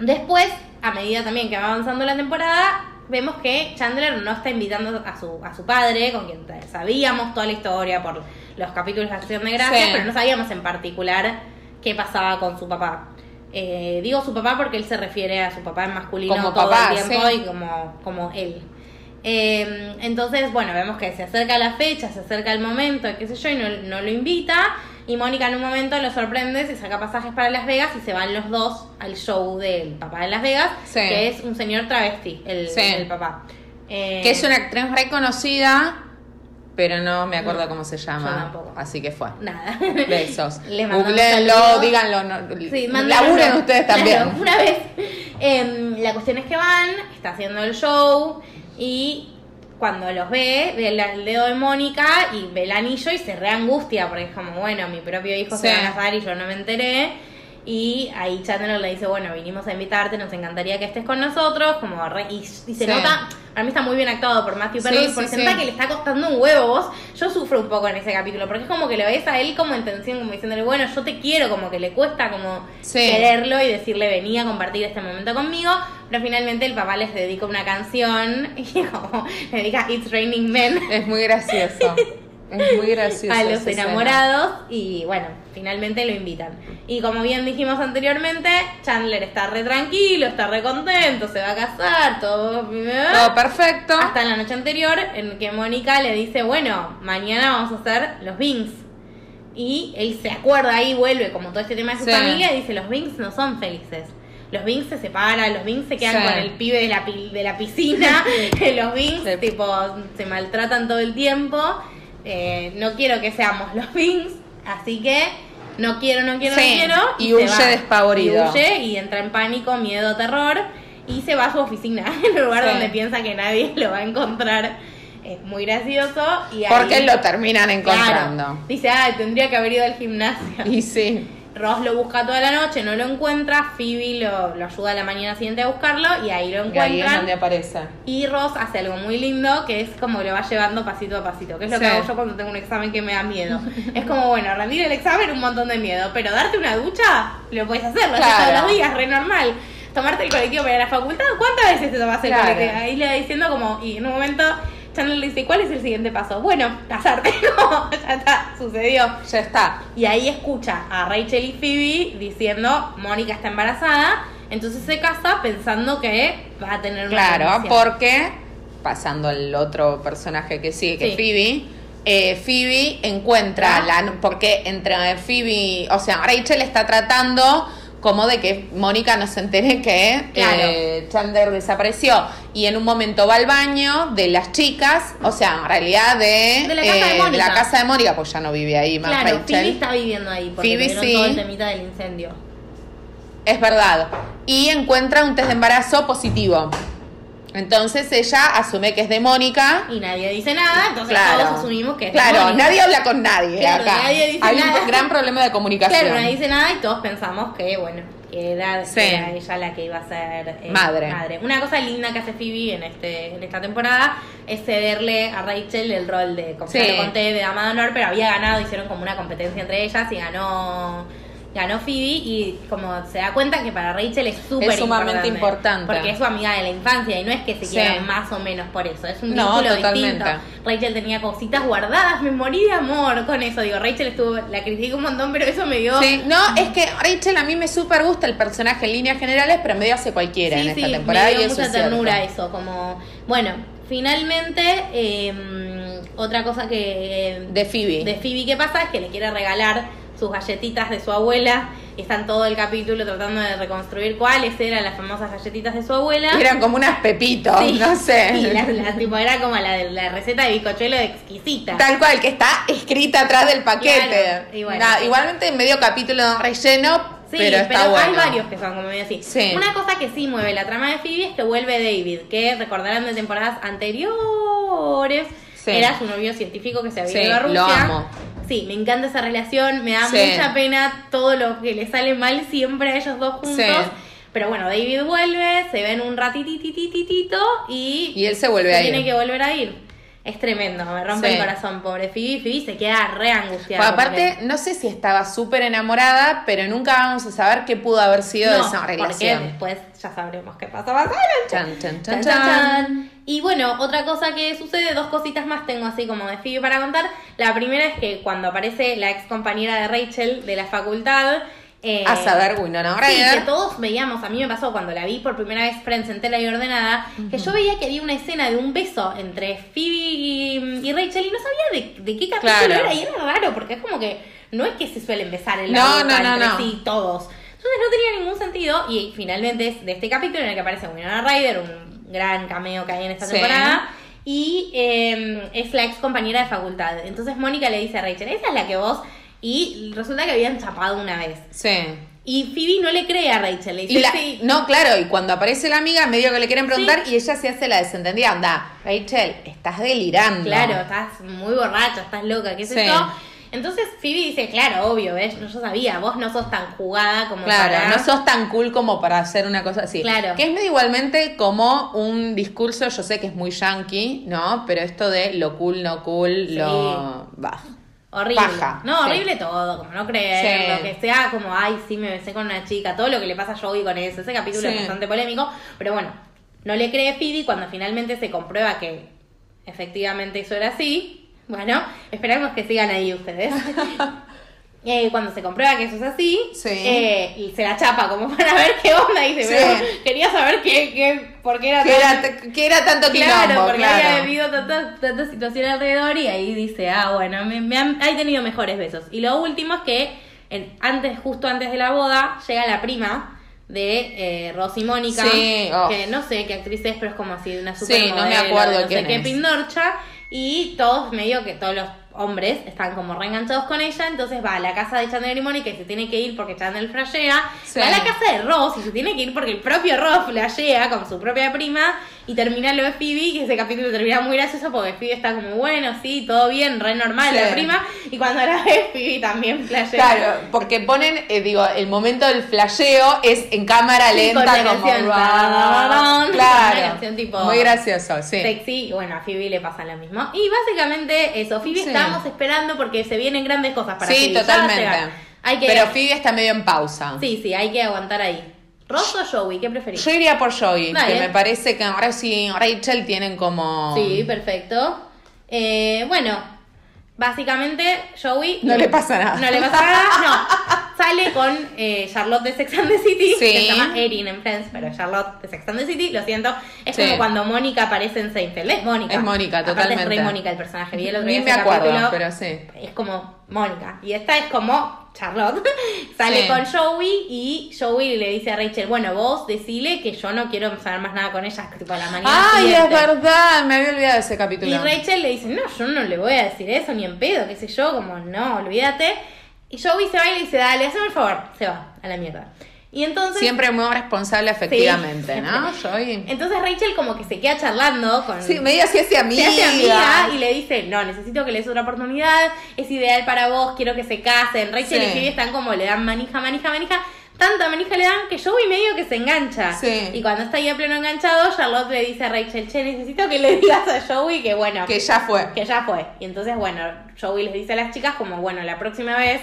Speaker 2: Después, a medida también que va avanzando la temporada, vemos que Chandler no está invitando a su, a su padre, con quien sabíamos toda la historia por los capítulos de Acción de Gracias,
Speaker 1: Sí.
Speaker 2: pero no sabíamos en particular qué pasaba con su papá. Eh, digo su papá porque él se refiere a su papá en masculino
Speaker 1: Como
Speaker 2: todo
Speaker 1: papá,
Speaker 2: el tiempo
Speaker 1: sí.
Speaker 2: y como, como él. Eh, entonces, bueno, vemos que se acerca la fecha, se acerca el momento, qué sé yo, y no, no lo invita. Y Mónica en un momento lo sorprende, se saca pasajes para Las Vegas y se van los dos al show del papá de Las Vegas,
Speaker 1: Sí.
Speaker 2: que es un señor travesti, el,
Speaker 1: Sí.
Speaker 2: el papá. Eh,
Speaker 1: Que es una actriz reconocida, pero no me acuerdo
Speaker 2: No,
Speaker 1: cómo se
Speaker 2: yo
Speaker 1: llama.
Speaker 2: tampoco.
Speaker 1: Así que fue.
Speaker 2: Nada.
Speaker 1: Besos. [LAUGHS] Googleenlo, díganlo. No,
Speaker 2: Sí,
Speaker 1: laburen ustedes
Speaker 2: Claro,
Speaker 1: también.
Speaker 2: una vez. Em, la cuestión es que van, está haciendo el show y cuando los ve, ve el, dedo de Mónica y ve el anillo y se reangustia porque es como, bueno, mi propio hijo se va a casar y yo no me enteré. Y ahí Chandler le dice, bueno, vinimos a invitarte, nos encantaría que estés con nosotros, como re- y, y se
Speaker 1: Sí.
Speaker 2: nota, para mí está muy bien actuado por Matthew Perry,
Speaker 1: sí,
Speaker 2: porque se
Speaker 1: sí.
Speaker 2: que le está costando un huevo vos. Yo sufro un poco en ese capítulo, porque es como que lo ves a él como en tensión, como diciéndole, bueno, yo te quiero, como que le cuesta como quererlo y decirle venía a compartir este momento conmigo, pero finalmente el papá les dedica una canción [LAUGHS] y como le dedica It's Raining Men
Speaker 1: Es muy gracioso. [LAUGHS] Es muy gracioso.
Speaker 2: a los
Speaker 1: escena.
Speaker 2: enamorados y bueno, finalmente lo invitan. Y como bien dijimos anteriormente, Chandler está re tranquilo, está re contento, se va a casar, todo...
Speaker 1: Todo perfecto.
Speaker 2: Hasta la noche anterior en que Mónica le dice, bueno, mañana vamos a hacer los Bings. Y él se acuerda ahí, vuelve como todo este tema de su
Speaker 1: Sí.
Speaker 2: familia y dice, los Bings no son felices. Los Bings se separan, los Bings se quedan
Speaker 1: Sí.
Speaker 2: con el pibe de la, de la piscina, [LAUGHS] los Bings
Speaker 1: Sí.
Speaker 2: tipo se maltratan todo el tiempo. Eh, no quiero que seamos los Bings, así que no quiero, no quiero,
Speaker 1: Sí,
Speaker 2: no quiero.
Speaker 1: y
Speaker 2: se
Speaker 1: huye despavorido.
Speaker 2: Y huye y entra en pánico, miedo, terror. Y se va a su oficina, en [LAUGHS] el lugar
Speaker 1: Sí.
Speaker 2: donde piensa que nadie [LAUGHS] lo va a encontrar. Es muy gracioso. Y ahí-
Speaker 1: Porque lo terminan encontrando.
Speaker 2: Claro. Dice, ay, tendría que haber ido al gimnasio.
Speaker 1: Y sí. [LAUGHS]
Speaker 2: Ross lo busca toda la noche, no lo encuentra. Phoebe lo, lo ayuda a la mañana siguiente a buscarlo y ahí lo
Speaker 1: Y ahí es
Speaker 2: encuentran.
Speaker 1: donde aparece.
Speaker 2: Y Ross hace algo muy lindo que es como lo va llevando pasito a pasito, que es lo que hago yo cuando tengo un examen que me da miedo. es como, bueno, rendir el examen un montón de miedo, pero darte una ducha lo puedes hacer, lo haces
Speaker 1: Claro.
Speaker 2: todos los días, re normal. Tomarte el colectivo para ir a la facultad, ¿cuántas veces te tomas el
Speaker 1: Claro.
Speaker 2: colectivo? Ahí le va diciendo como, y en un momento Chandler le dice, ¿cuál es el siguiente paso? Bueno, casarte, [LAUGHS] como, ya está, sucedió.
Speaker 1: Ya está.
Speaker 2: Y ahí escucha a Rachel y Phoebe diciendo, Mónica está embarazada, entonces se casa pensando que va a tener una
Speaker 1: Claro,
Speaker 2: relación.
Speaker 1: porque, pasando al otro personaje que sigue, que
Speaker 2: Sí.
Speaker 1: es Phoebe, eh, Phoebe encuentra
Speaker 2: Ah.
Speaker 1: la. Porque entre Phoebe. O sea, Rachel está tratando como de que Mónica no se entere que
Speaker 2: Claro.
Speaker 1: eh, Chandler desapareció. Y en un momento va al baño de las chicas, o sea, en realidad de,
Speaker 2: De la casa de
Speaker 1: eh,
Speaker 2: Mónica.
Speaker 1: la casa de Mónica, pues ya no vive ahí más
Speaker 2: Claro. Phoebe está viviendo ahí porque
Speaker 1: Phoebe sí.
Speaker 2: todo el temita del incendio.
Speaker 1: Es verdad. Y encuentra un test de embarazo positivo. Entonces ella asume que es de Mónica.
Speaker 2: Y nadie dice nada, entonces
Speaker 1: Claro.
Speaker 2: todos asumimos que es
Speaker 1: Claro,
Speaker 2: Mónica.
Speaker 1: nadie habla con nadie
Speaker 2: Claro,
Speaker 1: acá.
Speaker 2: nadie dice
Speaker 1: Hay
Speaker 2: nada.
Speaker 1: un gran problema de comunicación.
Speaker 2: Claro, nadie dice nada y todos pensamos que, bueno, que era,
Speaker 1: Sí.
Speaker 2: era ella la que iba a ser eh,
Speaker 1: Madre.
Speaker 2: Una cosa linda que hace Phoebe en este en esta temporada es cederle a Rachel el rol de, como
Speaker 1: Sí.
Speaker 2: conté, de dama de honor, pero había ganado, hicieron como una competencia entre ellas y ganó ganó Phoebe y como se da cuenta que para Rachel es súper
Speaker 1: Es sumamente importante.
Speaker 2: porque es su amiga de la infancia y no es que se
Speaker 1: Sí.
Speaker 2: quieran más o menos por eso, es un
Speaker 1: No,
Speaker 2: vínculo
Speaker 1: totalmente.
Speaker 2: distinto. Rachel tenía cositas guardadas, me morí de amor con eso. Digo, Rachel estuvo, la critiqué un montón, pero eso me dio.
Speaker 1: Sí, no, es que Rachel a mí me súper gusta el personaje en líneas generales, pero medio hace cualquiera en esta temporada.
Speaker 2: me dio
Speaker 1: y eso
Speaker 2: mucha
Speaker 1: es
Speaker 2: ternura eso. Como, bueno, finalmente, eh, otra cosa que.
Speaker 1: De Phoebe.
Speaker 2: De Phoebe que pasa es que le quiere regalar sus galletitas de su abuela. Están todo el capítulo tratando de reconstruir cuáles eran las famosas galletitas de su abuela.
Speaker 1: Eran como unas pepitos,
Speaker 2: Sí,
Speaker 1: no sé. [LAUGHS]
Speaker 2: sí, la, la- tipo, era como la de la receta de bizcochuelo de exquisita.
Speaker 1: Tal cual, que está escrita atrás del paquete.
Speaker 2: Claro,
Speaker 1: igualmente medio capítulo relleno,
Speaker 2: Sí,
Speaker 1: pero está bueno.
Speaker 2: hay varios que son como medio así.
Speaker 1: Sí.
Speaker 2: Una cosa que sí mueve la trama de Phoebe es que vuelve David, que recordarán de temporadas anteriores. Era su novio científico que se había ido a
Speaker 1: lo
Speaker 2: Rusia.
Speaker 1: amo.
Speaker 2: Sí, me encanta esa relación, me da
Speaker 1: Sí.
Speaker 2: mucha pena todo lo que le sale mal siempre a ellos dos juntos.
Speaker 1: Sí.
Speaker 2: Pero bueno, David vuelve, se ven un ratititititito y,
Speaker 1: Y él se vuelve a ir.
Speaker 2: tiene que volver a ir. Es tremendo, me rompe
Speaker 1: Sí.
Speaker 2: el corazón, pobre Phoebe. Phoebe se queda re angustiada.
Speaker 1: Bueno, aparte,
Speaker 2: porque-
Speaker 1: no sé si estaba súper enamorada, pero nunca vamos a saber qué pudo haber sido de esa
Speaker 2: porque
Speaker 1: relación.
Speaker 2: después ya sabremos qué pasó más adelante.
Speaker 1: Chan,
Speaker 2: chan,
Speaker 1: Chan,
Speaker 2: chan,
Speaker 1: chan,
Speaker 2: chan. Y bueno, otra cosa que sucede, dos cositas más tengo así como de Phoebe para contar. La primera es que cuando aparece la ex compañera de Rachel de la facultad. eh,
Speaker 1: A saber, Winona
Speaker 2: Sí, que
Speaker 1: Ryder.
Speaker 2: todos veíamos, a mí me pasó cuando la vi por primera vez Friends entera y ordenada, que yo veía que había una escena de un beso entre Phoebe y, y Rachel y no sabía de, de qué capítulo
Speaker 1: Claro.
Speaker 2: era y era raro porque es como que no es que se suelen besar en la
Speaker 1: No,
Speaker 2: boca
Speaker 1: no, no,
Speaker 2: entre
Speaker 1: no.
Speaker 2: sí todos. Entonces no tenía ningún sentido y finalmente es de este capítulo en el que aparece Winona Ryder, un gran cameo que hay en esta
Speaker 1: Sí.
Speaker 2: temporada. Y eh, es la ex compañera de facultad. Entonces Mónica le dice a Rachel, esa es la que vos... Y resulta que habían chapado una vez.
Speaker 1: Sí.
Speaker 2: Y Phoebe no le cree a Rachel. Le dice,
Speaker 1: Y la-
Speaker 2: "Sí".
Speaker 1: no, claro, y cuando aparece la amiga, medio que le quieren preguntar y ella se hace la desentendida. Anda, Rachel, estás delirando.
Speaker 2: Claro, estás muy borracha, estás loca, qué sé
Speaker 1: Sí.
Speaker 2: yo. Entonces Phoebe dice, claro, obvio, ¿ves? Yo sabía, vos no sos tan jugada como
Speaker 1: Claro,
Speaker 2: para...
Speaker 1: no sos tan cool como para hacer una cosa así.
Speaker 2: Claro.
Speaker 1: Que es medio igualmente como un discurso, yo sé que es muy yankee, ¿no? Pero esto de lo cool, no cool,
Speaker 2: Sí.
Speaker 1: lo... Bah.
Speaker 2: Horrible.
Speaker 1: Paja,
Speaker 2: no,
Speaker 1: sí.
Speaker 2: horrible todo, como no creer,
Speaker 1: Sí.
Speaker 2: lo que sea, como, ay, sí, me besé con una chica, todo lo que le pasa a Joey con eso. Ese capítulo es bastante polémico, pero bueno, no le cree Phoebe cuando finalmente se comprueba que efectivamente eso era así. Bueno, esperemos que sigan ahí ustedes. [LAUGHS] Eh, cuando se comprueba que eso es así,
Speaker 1: Sí.
Speaker 2: eh, y se la chapa como para ver qué onda, dice,
Speaker 1: Sí.
Speaker 2: pero quería saber qué, qué, por qué era tan-
Speaker 1: era, que era tanto
Speaker 2: Claro,
Speaker 1: quilombo,
Speaker 2: porque
Speaker 1: claro.
Speaker 2: había vivido tanta, situación alrededor y ahí dice, ah, bueno, me, me han, he tenido mejores besos. Y lo último es que en- antes, justo antes de la boda, llega la prima de eh, Rosy Mónica,
Speaker 1: Sí, oh.
Speaker 2: que no sé qué actriz es, pero es como así una
Speaker 1: Sí,
Speaker 2: super
Speaker 1: no me acuerdo
Speaker 2: no sé
Speaker 1: quién
Speaker 2: qué
Speaker 1: es.
Speaker 2: pindorcha, y todos medio que todos los hombres están como reenganchados con ella, entonces va a la casa de Chandler y Mónica y se tiene que ir porque Chandler flashea,
Speaker 1: Sí.
Speaker 2: va a la casa de Ross y se tiene que ir porque el propio Ross flashea con su propia prima y termina lo de Phoebe y ese capítulo termina muy gracioso porque Phoebe está como bueno, sí, todo bien, re normal
Speaker 1: Sí.
Speaker 2: la prima y cuando la ve Phoebe también flashea.
Speaker 1: Claro, porque ponen, eh, digo, el momento del flasheo es en cámara
Speaker 2: Sí,
Speaker 1: lenta como claro,
Speaker 2: tipo-
Speaker 1: muy gracioso, sí.
Speaker 2: Sexy, y bueno, a Phoebe le pasa lo mismo. Y básicamente eso, Phoebe
Speaker 1: Sí.
Speaker 2: Estamos esperando porque se vienen grandes cosas para
Speaker 1: Sí,
Speaker 2: Phoebe.
Speaker 1: totalmente.
Speaker 2: Hay que,
Speaker 1: Pero Phoebe está medio en pausa.
Speaker 2: Sí, sí, hay que aguantar ahí. ¿Ross o Joey? ¿Qué preferís?
Speaker 1: Yo iría por Joey,
Speaker 2: Dale.
Speaker 1: que me parece que ahora sí Rachel tienen como...
Speaker 2: Sí, perfecto. Eh, bueno, básicamente Joey...
Speaker 1: No le pasa nada.
Speaker 2: No le pasa nada, no. sale con eh, Charlotte de Sex and the City,
Speaker 1: Sí.
Speaker 2: que se llama Erin en Friends, pero Charlotte de Sex and the City, lo siento. Es
Speaker 1: Sí.
Speaker 2: como cuando Mónica aparece en Seinfeld. Es Mónica.
Speaker 1: Es Mónica,
Speaker 2: Aparte
Speaker 1: totalmente.
Speaker 2: Es Mónica el personaje. Vi el otro
Speaker 1: Ni
Speaker 2: día
Speaker 1: me acuerdo,
Speaker 2: capítulo,
Speaker 1: pero sí.
Speaker 2: Es como Mónica. Y esta es como Charlotte. [LAUGHS] Sale
Speaker 1: Sí.
Speaker 2: con Joey y Joey le dice a Rachel, bueno, vos decile que yo no quiero saber más nada con ella, tipo a la mañana
Speaker 1: Ay, es verdad, me había olvidado de ese capítulo.
Speaker 2: Y Rachel le dice, no, yo no le voy a decir eso ni en pedo, qué sé yo, como no, olvídate. Y Joey se va y le dice, dale, hazme el favor, se va a la mierda. Y entonces...
Speaker 1: Siempre muy responsable efectivamente,
Speaker 2: Sí,
Speaker 1: ¿no? [LAUGHS] Joey.
Speaker 2: Entonces Rachel como que se queda charlando con...
Speaker 1: Sí, medio así hacia amiga.
Speaker 2: se hace amiga y le dice, no, necesito que le des otra oportunidad, es ideal para vos, quiero que se casen. Rachel
Speaker 1: Sí.
Speaker 2: y Phoebe están como, le dan manija, manija, manija. Tanta manija le dan que Joey medio que se engancha.
Speaker 1: Sí.
Speaker 2: Y cuando está ahí a pleno enganchado, Charlotte le dice a Rachel, che, necesito que le digas a Joey que bueno,
Speaker 1: Que ya fue.
Speaker 2: que ya fue. Y entonces, bueno, Joey les dice a las chicas como, bueno, la próxima vez,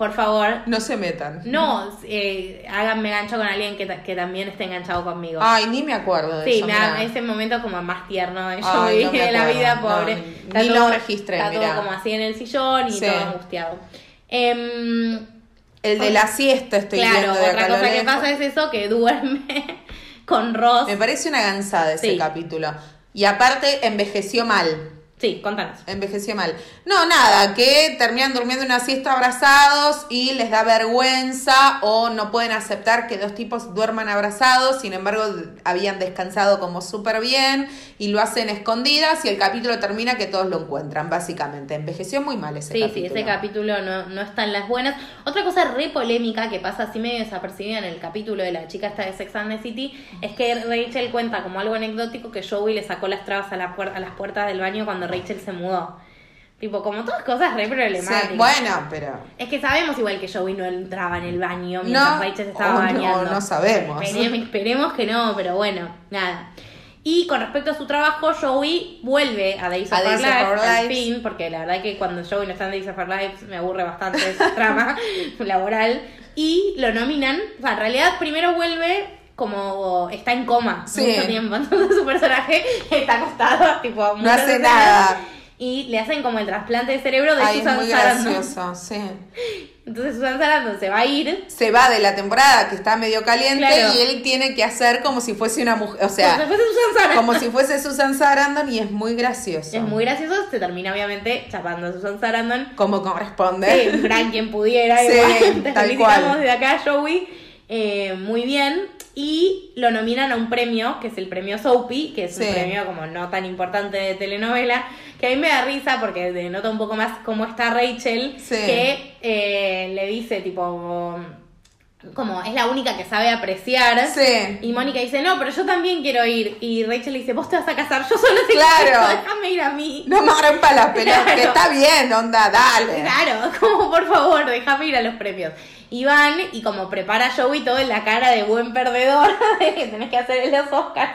Speaker 2: por favor,
Speaker 1: No se metan.
Speaker 2: no eh, háganme gancho con alguien que, que también esté enganchado conmigo.
Speaker 1: Ay, ni me acuerdo de
Speaker 2: Sí,
Speaker 1: eso.
Speaker 2: da ese momento como más tierno de
Speaker 1: Ay,
Speaker 2: Joey
Speaker 1: no me
Speaker 2: la vida,
Speaker 1: No,
Speaker 2: pobre.
Speaker 1: ni-
Speaker 2: Está
Speaker 1: ni
Speaker 2: todo-
Speaker 1: lo registré,
Speaker 2: Está todo
Speaker 1: mirá.
Speaker 2: como así en el sillón y
Speaker 1: Sí.
Speaker 2: todo angustiado. Em,
Speaker 1: El de la siesta estoy
Speaker 2: claro,
Speaker 1: viendo de
Speaker 2: otra cosa que pasa es eso, que duerme [LAUGHS] con Ross.
Speaker 1: Me parece una gansada ese
Speaker 2: Sí.
Speaker 1: capítulo. Y aparte, envejeció mal.
Speaker 2: Sí, contanos.
Speaker 1: Envejeció mal. No, nada, que terminan durmiendo una siesta abrazados y les da vergüenza o no pueden aceptar que dos tipos duerman abrazados, sin embargo habían descansado como súper bien y lo hacen escondidas y el capítulo termina que todos lo encuentran, básicamente. Envejeció muy mal ese
Speaker 2: Sí,
Speaker 1: capítulo.
Speaker 2: sí, ese capítulo no, no está en las buenas. Otra cosa re polémica que pasa así medio desapercibida en el capítulo de la chica esta de Sex and the City es que Rachel cuenta como algo anecdótico que Joey le sacó las trabas a, la puer- a las puertas del baño cuando Rachel se mudó. Tipo, como todas cosas re
Speaker 1: Sí,
Speaker 2: problemáticas.
Speaker 1: bueno, pero...
Speaker 2: Es que sabemos igual que Joey no entraba en el baño
Speaker 1: No,
Speaker 2: mientras Rachel se estaba
Speaker 1: o no,
Speaker 2: bañando.
Speaker 1: no sabemos.
Speaker 2: Esperemos, esperemos que no, pero bueno, nada. Y con respecto a su trabajo, Joey vuelve a Days of
Speaker 1: A
Speaker 2: Our
Speaker 1: Days of
Speaker 2: Lives,
Speaker 1: Our
Speaker 2: al
Speaker 1: Lives.
Speaker 2: fin, porque la verdad que cuando Joey no está en Days of Our Lives me aburre bastante esa [LAUGHS] trama laboral. Y lo nominan, o sea, en realidad primero vuelve como está en coma
Speaker 1: Sí.
Speaker 2: mucho tiempo, [LAUGHS] entonces su personaje está acostado, tipo,
Speaker 1: No hace
Speaker 2: escenas,
Speaker 1: nada.
Speaker 2: Y le hacen como el trasplante de cerebro de
Speaker 1: Ay, es
Speaker 2: Susan
Speaker 1: muy
Speaker 2: Sarandon.
Speaker 1: gracioso, sí.
Speaker 2: Entonces Susan Sarandon se va a ir.
Speaker 1: Se va de la temporada que está medio caliente
Speaker 2: Claro.
Speaker 1: y él tiene que hacer como si fuese una mujer, o
Speaker 2: como si
Speaker 1: sea,
Speaker 2: fuese Susan Sarandon.
Speaker 1: como si fuese Susan Sarandon y es muy gracioso.
Speaker 2: Es muy gracioso, se termina obviamente chapando a Susan Sarandon.
Speaker 1: Como corresponde.
Speaker 2: Sí, gran quien pudiera. [LAUGHS]
Speaker 1: Sí,
Speaker 2: igual. Te [LAUGHS]
Speaker 1: tal
Speaker 2: felicitamos
Speaker 1: cual.
Speaker 2: desde acá, Joey. Eh, muy bien. Y lo nominan a un premio, que es el premio Soapy, que es
Speaker 1: Sí.
Speaker 2: un premio como no tan importante de telenovela, que a mí me da risa porque denota un poco más cómo está Rachel,
Speaker 1: Sí.
Speaker 2: que eh, le dice tipo como es la única que sabe apreciar.
Speaker 1: Sí.
Speaker 2: Y Mónica dice, no, pero yo también quiero ir. Y Rachel le dice, vos te vas a casar, yo solo te
Speaker 1: Claro.
Speaker 2: quiero, déjame ir a mí.
Speaker 1: No me rompa la pelota, [LAUGHS]
Speaker 2: Claro.
Speaker 1: que está bien, onda, dale.
Speaker 2: Claro, [LAUGHS] como por favor, déjame ir a los premios. Y van y como prepara Joey todo en la cara de buen perdedor [LAUGHS] de que tenés que hacer en los Oscars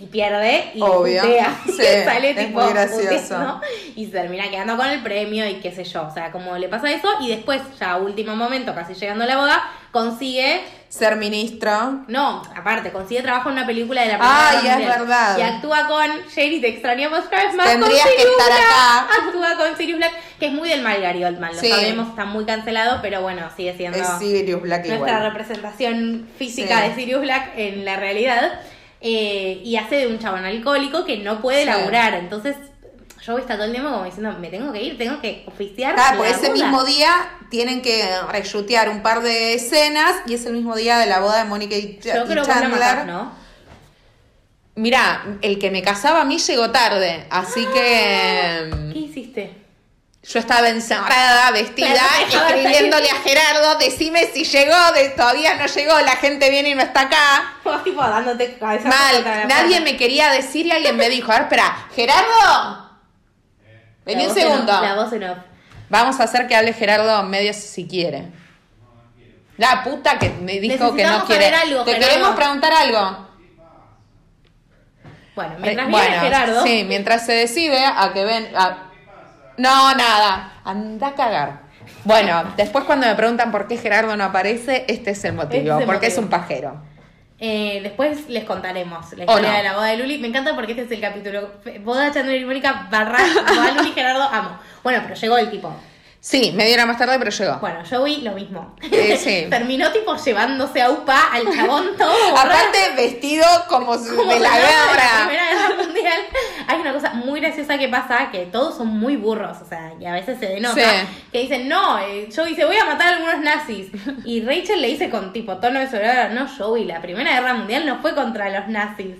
Speaker 2: y pierde y
Speaker 1: Obvio.
Speaker 2: putea.
Speaker 1: Sí,
Speaker 2: Y sale
Speaker 1: es
Speaker 2: tipo
Speaker 1: muy gracioso.
Speaker 2: y se termina quedando con el premio y qué sé yo. O sea, como le pasa eso y después, ya a último momento, casi llegando a la boda, consigue
Speaker 1: Ser ministro.
Speaker 2: no, aparte, consigue trabajo en una película de la
Speaker 1: Ay,
Speaker 2: Primera Guerra
Speaker 1: es
Speaker 2: Mundial.
Speaker 1: verdad.
Speaker 2: Y actúa con Sherry, te extrañamos cada vez más.
Speaker 1: Tendrías
Speaker 2: con
Speaker 1: que estar
Speaker 2: Black.
Speaker 1: acá.
Speaker 2: Actúa con Sirius Black, que es muy del mal Gary Oldman, lo
Speaker 1: Sí.
Speaker 2: sabemos, está muy cancelado, pero bueno, sigue siendo
Speaker 1: Es Sirius Black
Speaker 2: nuestra
Speaker 1: igual.
Speaker 2: representación física
Speaker 1: Sí.
Speaker 2: de Sirius Black en la realidad. Eh, y hace de un chabón alcohólico que no puede
Speaker 1: Sí.
Speaker 2: laburar. Entonces, yo está todo el tiempo como diciendo, me tengo que ir, tengo que oficiar.
Speaker 1: Ah,
Speaker 2: la
Speaker 1: por ese
Speaker 2: boda".
Speaker 1: mismo día tienen que reshutear un par de escenas y es el mismo día de la boda de Mónica y,
Speaker 2: Yo
Speaker 1: y
Speaker 2: creo que
Speaker 1: Chandler.
Speaker 2: matás, ¿no?
Speaker 1: Mirá, el que me casaba a mí llegó tarde, así que mm,
Speaker 2: ¿Qué hiciste?
Speaker 1: yo estaba encerrada, vestida, escribiéndole a Gerardo, decime si llegó, de, todavía no llegó, la gente viene y no está acá.
Speaker 2: Vos tipo dándote cabeza
Speaker 1: Mal, nadie me quería decir y alguien me dijo, a ver, espera, Gerardo, vení un segundo.
Speaker 2: off, La voz en off.
Speaker 1: Vamos a hacer que hable Gerardo en medio si quiere. La puta que me dijo que no quiere.
Speaker 2: algo,
Speaker 1: Te
Speaker 2: Gerardo.
Speaker 1: queremos preguntar algo.
Speaker 2: Bueno, mientras viene Gerardo.
Speaker 1: Sí, mientras se decide a que ven. a- No, nada. Anda a cagar. Bueno, después cuando me preguntan por qué Gerardo no aparece, este es el motivo.
Speaker 2: Este es el
Speaker 1: porque es un pajero.
Speaker 2: Eh, después les contaremos la historia
Speaker 1: no.
Speaker 2: de la boda de Luli. Me encanta porque este es el capítulo. Boda Chandler y Mónica barra [LAUGHS] boda Luli Gerardo, amo. Bueno, pero llegó el tipo.
Speaker 1: Sí, media hora más tarde, pero llegó.
Speaker 2: Bueno, Joey lo mismo.
Speaker 1: Eh, sí. [LAUGHS]
Speaker 2: Terminó tipo llevándose a UPA al chabón todo.
Speaker 1: Aparte, vestido como,
Speaker 2: Como
Speaker 1: de la
Speaker 2: de
Speaker 1: guerra.
Speaker 2: Primera Guerra Mundial. Hay una cosa muy graciosa que pasa, que todos son muy burros, o sea, y a veces se denota,
Speaker 1: Sí.
Speaker 2: que dicen, no, eh, Joey dice, voy a matar a algunos nazis. Y Rachel le dice con tipo tono de soledad, no, Joey, la Primera Guerra Mundial no fue contra los nazis.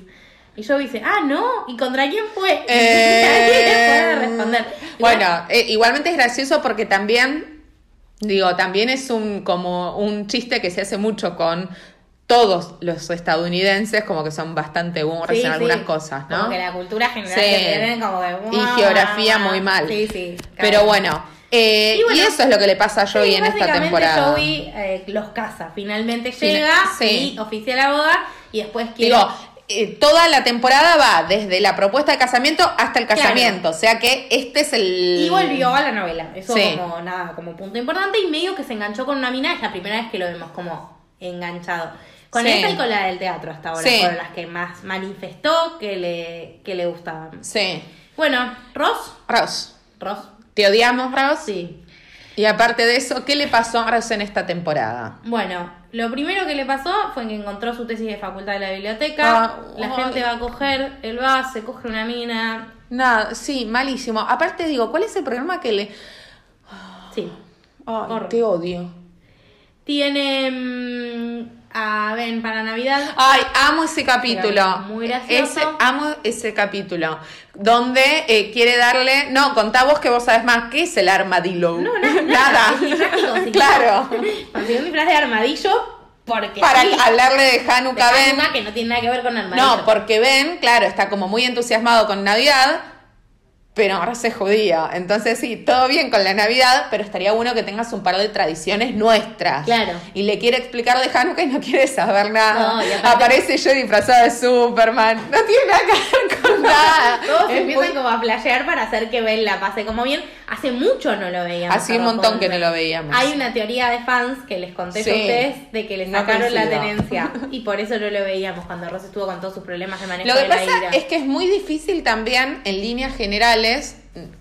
Speaker 2: Y Joey dice, ah, no, ¿y contra quién fue? [LAUGHS] Y nadie le puede responder.
Speaker 1: Bueno, eh, igualmente es gracioso porque también, digo, también es un como un chiste que se hace mucho con todos los estadounidenses, como que son bastante
Speaker 2: Sí,
Speaker 1: en algunas
Speaker 2: sí.
Speaker 1: cosas, ¿no?
Speaker 2: Como que la cultura general
Speaker 1: Sí.
Speaker 2: que tienen como de...
Speaker 1: Y geografía muy mal.
Speaker 2: Sí, sí.
Speaker 1: Pero bueno, eh,
Speaker 2: Y bueno,
Speaker 1: y eso es lo que le pasa a Joey en esta temporada.
Speaker 2: Joey eh, los casa, finalmente
Speaker 1: Fina-
Speaker 2: llega
Speaker 1: sí.
Speaker 2: y oficia la boda y después quiere...
Speaker 1: Digo, eh, toda la temporada va desde la propuesta de casamiento hasta el
Speaker 2: Claro.
Speaker 1: casamiento. O sea que este es el.
Speaker 2: y volvió a la novela, eso
Speaker 1: Sí.
Speaker 2: como nada, como punto importante y medio que se enganchó con una mina, es la primera vez que lo vemos como enganchado. Con
Speaker 1: Sí.
Speaker 2: esta y con la del teatro hasta ahora,
Speaker 1: Sí.
Speaker 2: fueron las que más manifestó que le, que le gustaban.
Speaker 1: Sí.
Speaker 2: Bueno, Ross,
Speaker 1: Ross.
Speaker 2: Ross,
Speaker 1: Te odiamos, Ross.
Speaker 2: sí.
Speaker 1: Y aparte de eso, ¿qué le pasó a Ross en esta temporada?
Speaker 2: Bueno, lo primero que le pasó fue que encontró su tesis de facultad de la biblioteca.
Speaker 1: Ah,
Speaker 2: la
Speaker 1: ay.
Speaker 2: gente va a coger, él va, se coge una mina.
Speaker 1: Nada, sí, malísimo. Aparte digo, ¿cuál es el problema que le...
Speaker 2: Sí.
Speaker 1: Ay, te odio.
Speaker 2: Tiene a Ben para Navidad.
Speaker 1: Ay, amo ese capítulo.
Speaker 2: Muy gracioso.
Speaker 1: Ese, amo ese capítulo. Donde eh, quiere darle. No, contá vos que vos sabes más. ¿Qué es el armadillo?
Speaker 2: No, nada, [LAUGHS]
Speaker 1: nada.
Speaker 2: Consiguió-
Speaker 1: claro.
Speaker 2: Consiguió un disfraz de armadillo porque
Speaker 1: Para
Speaker 2: sí,
Speaker 1: hablarle de
Speaker 2: de
Speaker 1: Hanukkah Ben.
Speaker 2: Hanukkah, que no tiene nada que ver con armadillo.
Speaker 1: No, porque Ben, claro, está como muy entusiasmado con Navidad, pero ahora se judía. Entonces sí, todo bien con la Navidad, pero estaría bueno que tengas un par de tradiciones nuestras.
Speaker 2: Claro.
Speaker 1: Y le quiere explicar de Hanukkah y no quiere saber nada.
Speaker 2: No, y aparte-
Speaker 1: Aparece yo disfrazada de Superman. No tiene nada que ver con [LAUGHS] nada.
Speaker 2: Todos
Speaker 1: Es
Speaker 2: empiezan
Speaker 1: muy-
Speaker 2: como a flashear para hacer que Ben la pase como bien. Hace mucho no lo veíamos.
Speaker 1: Hace un montón que no lo veíamos.
Speaker 2: Hay una teoría de fans que les conté
Speaker 1: Sí.
Speaker 2: a ustedes de que le
Speaker 1: No
Speaker 2: sacaron la tenencia [LAUGHS] y por eso no lo veíamos cuando Ross estuvo con todos sus problemas de manejo
Speaker 1: Lo que
Speaker 2: de la
Speaker 1: pasa
Speaker 2: ira.
Speaker 1: es que es muy difícil también en líneas generales.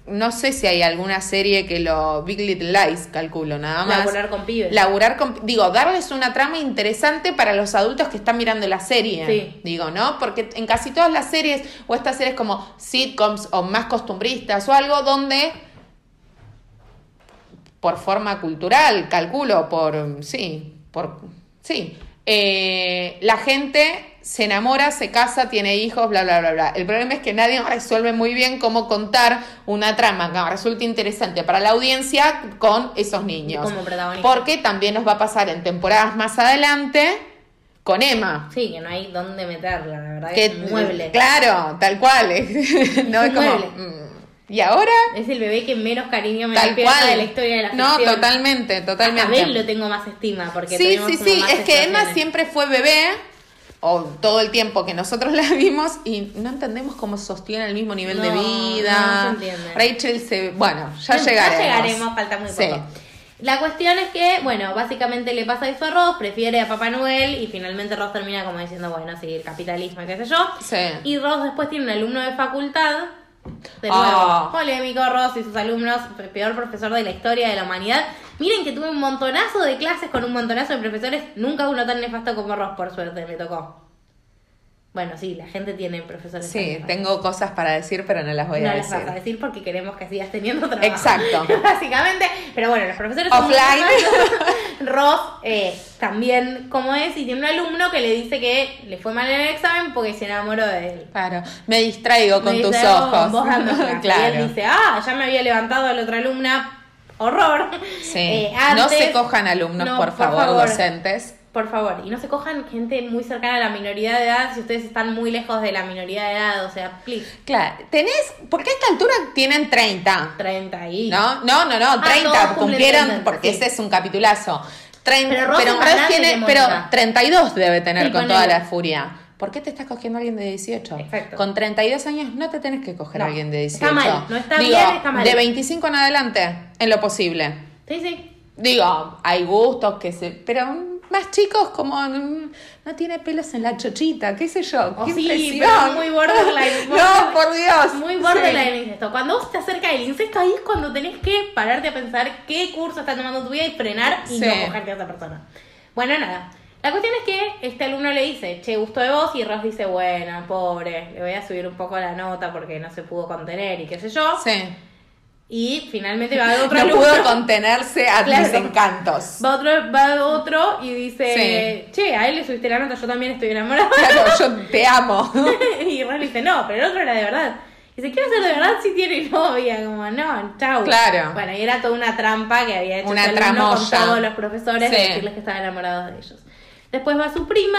Speaker 1: No sé si hay alguna serie que lo. Big Little Lies, calculo, nada más.
Speaker 2: Laburar con pibes.
Speaker 1: Laburar con. Digo, darles una trama interesante para los adultos que están mirando la serie.
Speaker 2: Sí.
Speaker 1: Digo, ¿no? Porque en casi todas las series, o estas series como sitcoms o más costumbristas o algo, donde. Por forma cultural, calculo, por. Sí, por. Sí. eh, la gente se enamora, se casa, tiene hijos, bla, bla, bla, bla. El problema es que nadie resuelve muy bien cómo contar una trama que resulte interesante para la audiencia con esos niños.
Speaker 2: Como protagonista.
Speaker 1: Porque también nos va a pasar en temporadas más adelante con Emma.
Speaker 2: Sí, que no hay dónde meterla, la verdad que es un mueble.
Speaker 1: Claro, tal cual. [LAUGHS] no
Speaker 2: un
Speaker 1: es como.
Speaker 2: mueble.
Speaker 1: mm, ¿Y ahora?
Speaker 2: Es el bebé que menos cariño me despierta de la historia de la
Speaker 1: no,
Speaker 2: ficción.
Speaker 1: totalmente,
Speaker 2: A
Speaker 1: totalmente.
Speaker 2: Bel lo tengo más estima porque
Speaker 1: Sí, sí, sí. Es que Emma siempre fue bebé, o todo el tiempo que nosotros [LAUGHS] la vimos, y no entendemos cómo sostiene el mismo nivel de vida.
Speaker 2: no se.
Speaker 1: Rachel se. Bueno, ya
Speaker 2: Ya
Speaker 1: llegaremos.
Speaker 2: llegaremos, falta muy
Speaker 1: Sí.
Speaker 2: poco. La cuestión es que, bueno, básicamente le pasa eso a Ross, prefiere a Papá Noel y finalmente Ross termina como diciendo, bueno, sí, el capitalismo qué sé yo.
Speaker 1: Sí.
Speaker 2: Y Ross después tiene un alumno de facultad, de nuevo,
Speaker 1: Ah.
Speaker 2: polémico Ross y sus alumnos, el peor profesor de la historia de la humanidad. Miren que tuve un montonazo de clases con un montonazo de profesores, nunca uno tan nefasto como Ross, por suerte, me tocó. Bueno, sí, la gente tiene profesores.
Speaker 1: Sí, tengo cosas para decir, pero no las voy
Speaker 2: no
Speaker 1: a
Speaker 2: las
Speaker 1: decir.
Speaker 2: vas a decir porque queremos que sigas teniendo trabajo.
Speaker 1: Exacto. [LAUGHS]
Speaker 2: Básicamente. Pero bueno, los profesores son
Speaker 1: Offline.
Speaker 2: nefastos. [LAUGHS] Ross eh, también como es y tiene un alumno que le dice que le fue mal en el examen porque se enamoró de él.
Speaker 1: Claro, me distraigo con
Speaker 2: Me
Speaker 1: tus
Speaker 2: dice, "Oh,
Speaker 1: ojos.
Speaker 2: vos [LAUGHS] clase". Y él
Speaker 1: claro.
Speaker 2: dice, ah, ya me había levantado a la otra alumna. Horror.
Speaker 1: Sí. [LAUGHS]
Speaker 2: Eh,
Speaker 1: no se cojan alumnos,
Speaker 2: No,
Speaker 1: por, favor, docentes.
Speaker 2: Por favor, y no se cojan gente muy cercana a la minoría de edad si ustedes están muy lejos de la minoría de edad, o sea, please,
Speaker 1: Claro, tenés, porque a esta altura tienen 30.
Speaker 2: 30 y...
Speaker 1: No, no, no, no, 30
Speaker 2: Ah,
Speaker 1: cumplieron
Speaker 2: 30,
Speaker 1: porque
Speaker 2: sí.
Speaker 1: ese es un capitulazo. 30,
Speaker 2: Pero
Speaker 1: pero,
Speaker 2: Ross más
Speaker 1: Ross tiene, pero
Speaker 2: Mónica.
Speaker 1: 32 debe tener
Speaker 2: Sí,
Speaker 1: con toda la furia. ¿Por qué te estás cogiendo a alguien de 18?
Speaker 2: Exacto.
Speaker 1: Con 32 años no te tenés que coger
Speaker 2: No,
Speaker 1: a alguien de 18.
Speaker 2: está mal, no está
Speaker 1: Digo,
Speaker 2: bien, está mal.
Speaker 1: De 25 en adelante, en lo posible.
Speaker 2: Sí, sí.
Speaker 1: Digo, hay gustos que se. Pero más chicos como mm, no tiene pelos en la chochita, qué sé yo.
Speaker 2: Oh,
Speaker 1: qué
Speaker 2: sí,
Speaker 1: impresión.
Speaker 2: pero muy borderline. [LAUGHS]
Speaker 1: no, por Dios.
Speaker 2: Muy borderline
Speaker 1: Sí.
Speaker 2: el incesto. Cuando vos te acerca el incesto, ahí es cuando tenés que pararte a pensar qué curso está tomando tu vida y frenar y
Speaker 1: Sí.
Speaker 2: no cogerte a esa persona. Bueno, nada. La cuestión es que este alumno le dice, che, gustó de vos, y Ross dice, bueno, pobre, le voy a subir un poco la nota porque no se pudo contener y qué sé yo.
Speaker 1: Sí.
Speaker 2: Y finalmente va otro [LAUGHS]
Speaker 1: No pudo contenerse a
Speaker 2: Claro.
Speaker 1: mis encantos.
Speaker 2: Va otro, va otro y dice, che, a él le subiste la nota, yo también estoy enamorada. [LAUGHS]
Speaker 1: Claro, yo te amo. [LAUGHS]
Speaker 2: y Ron dice, no, pero el otro era de verdad. Dice, quiero ser de verdad si tiene novia. Como, no, chau.
Speaker 1: Claro.
Speaker 2: Bueno, y era toda una trampa que había hecho
Speaker 1: Una
Speaker 2: este alumno con todos los profesores de
Speaker 1: Sí.
Speaker 2: decirles que estaban enamorados de ellos. Después va su prima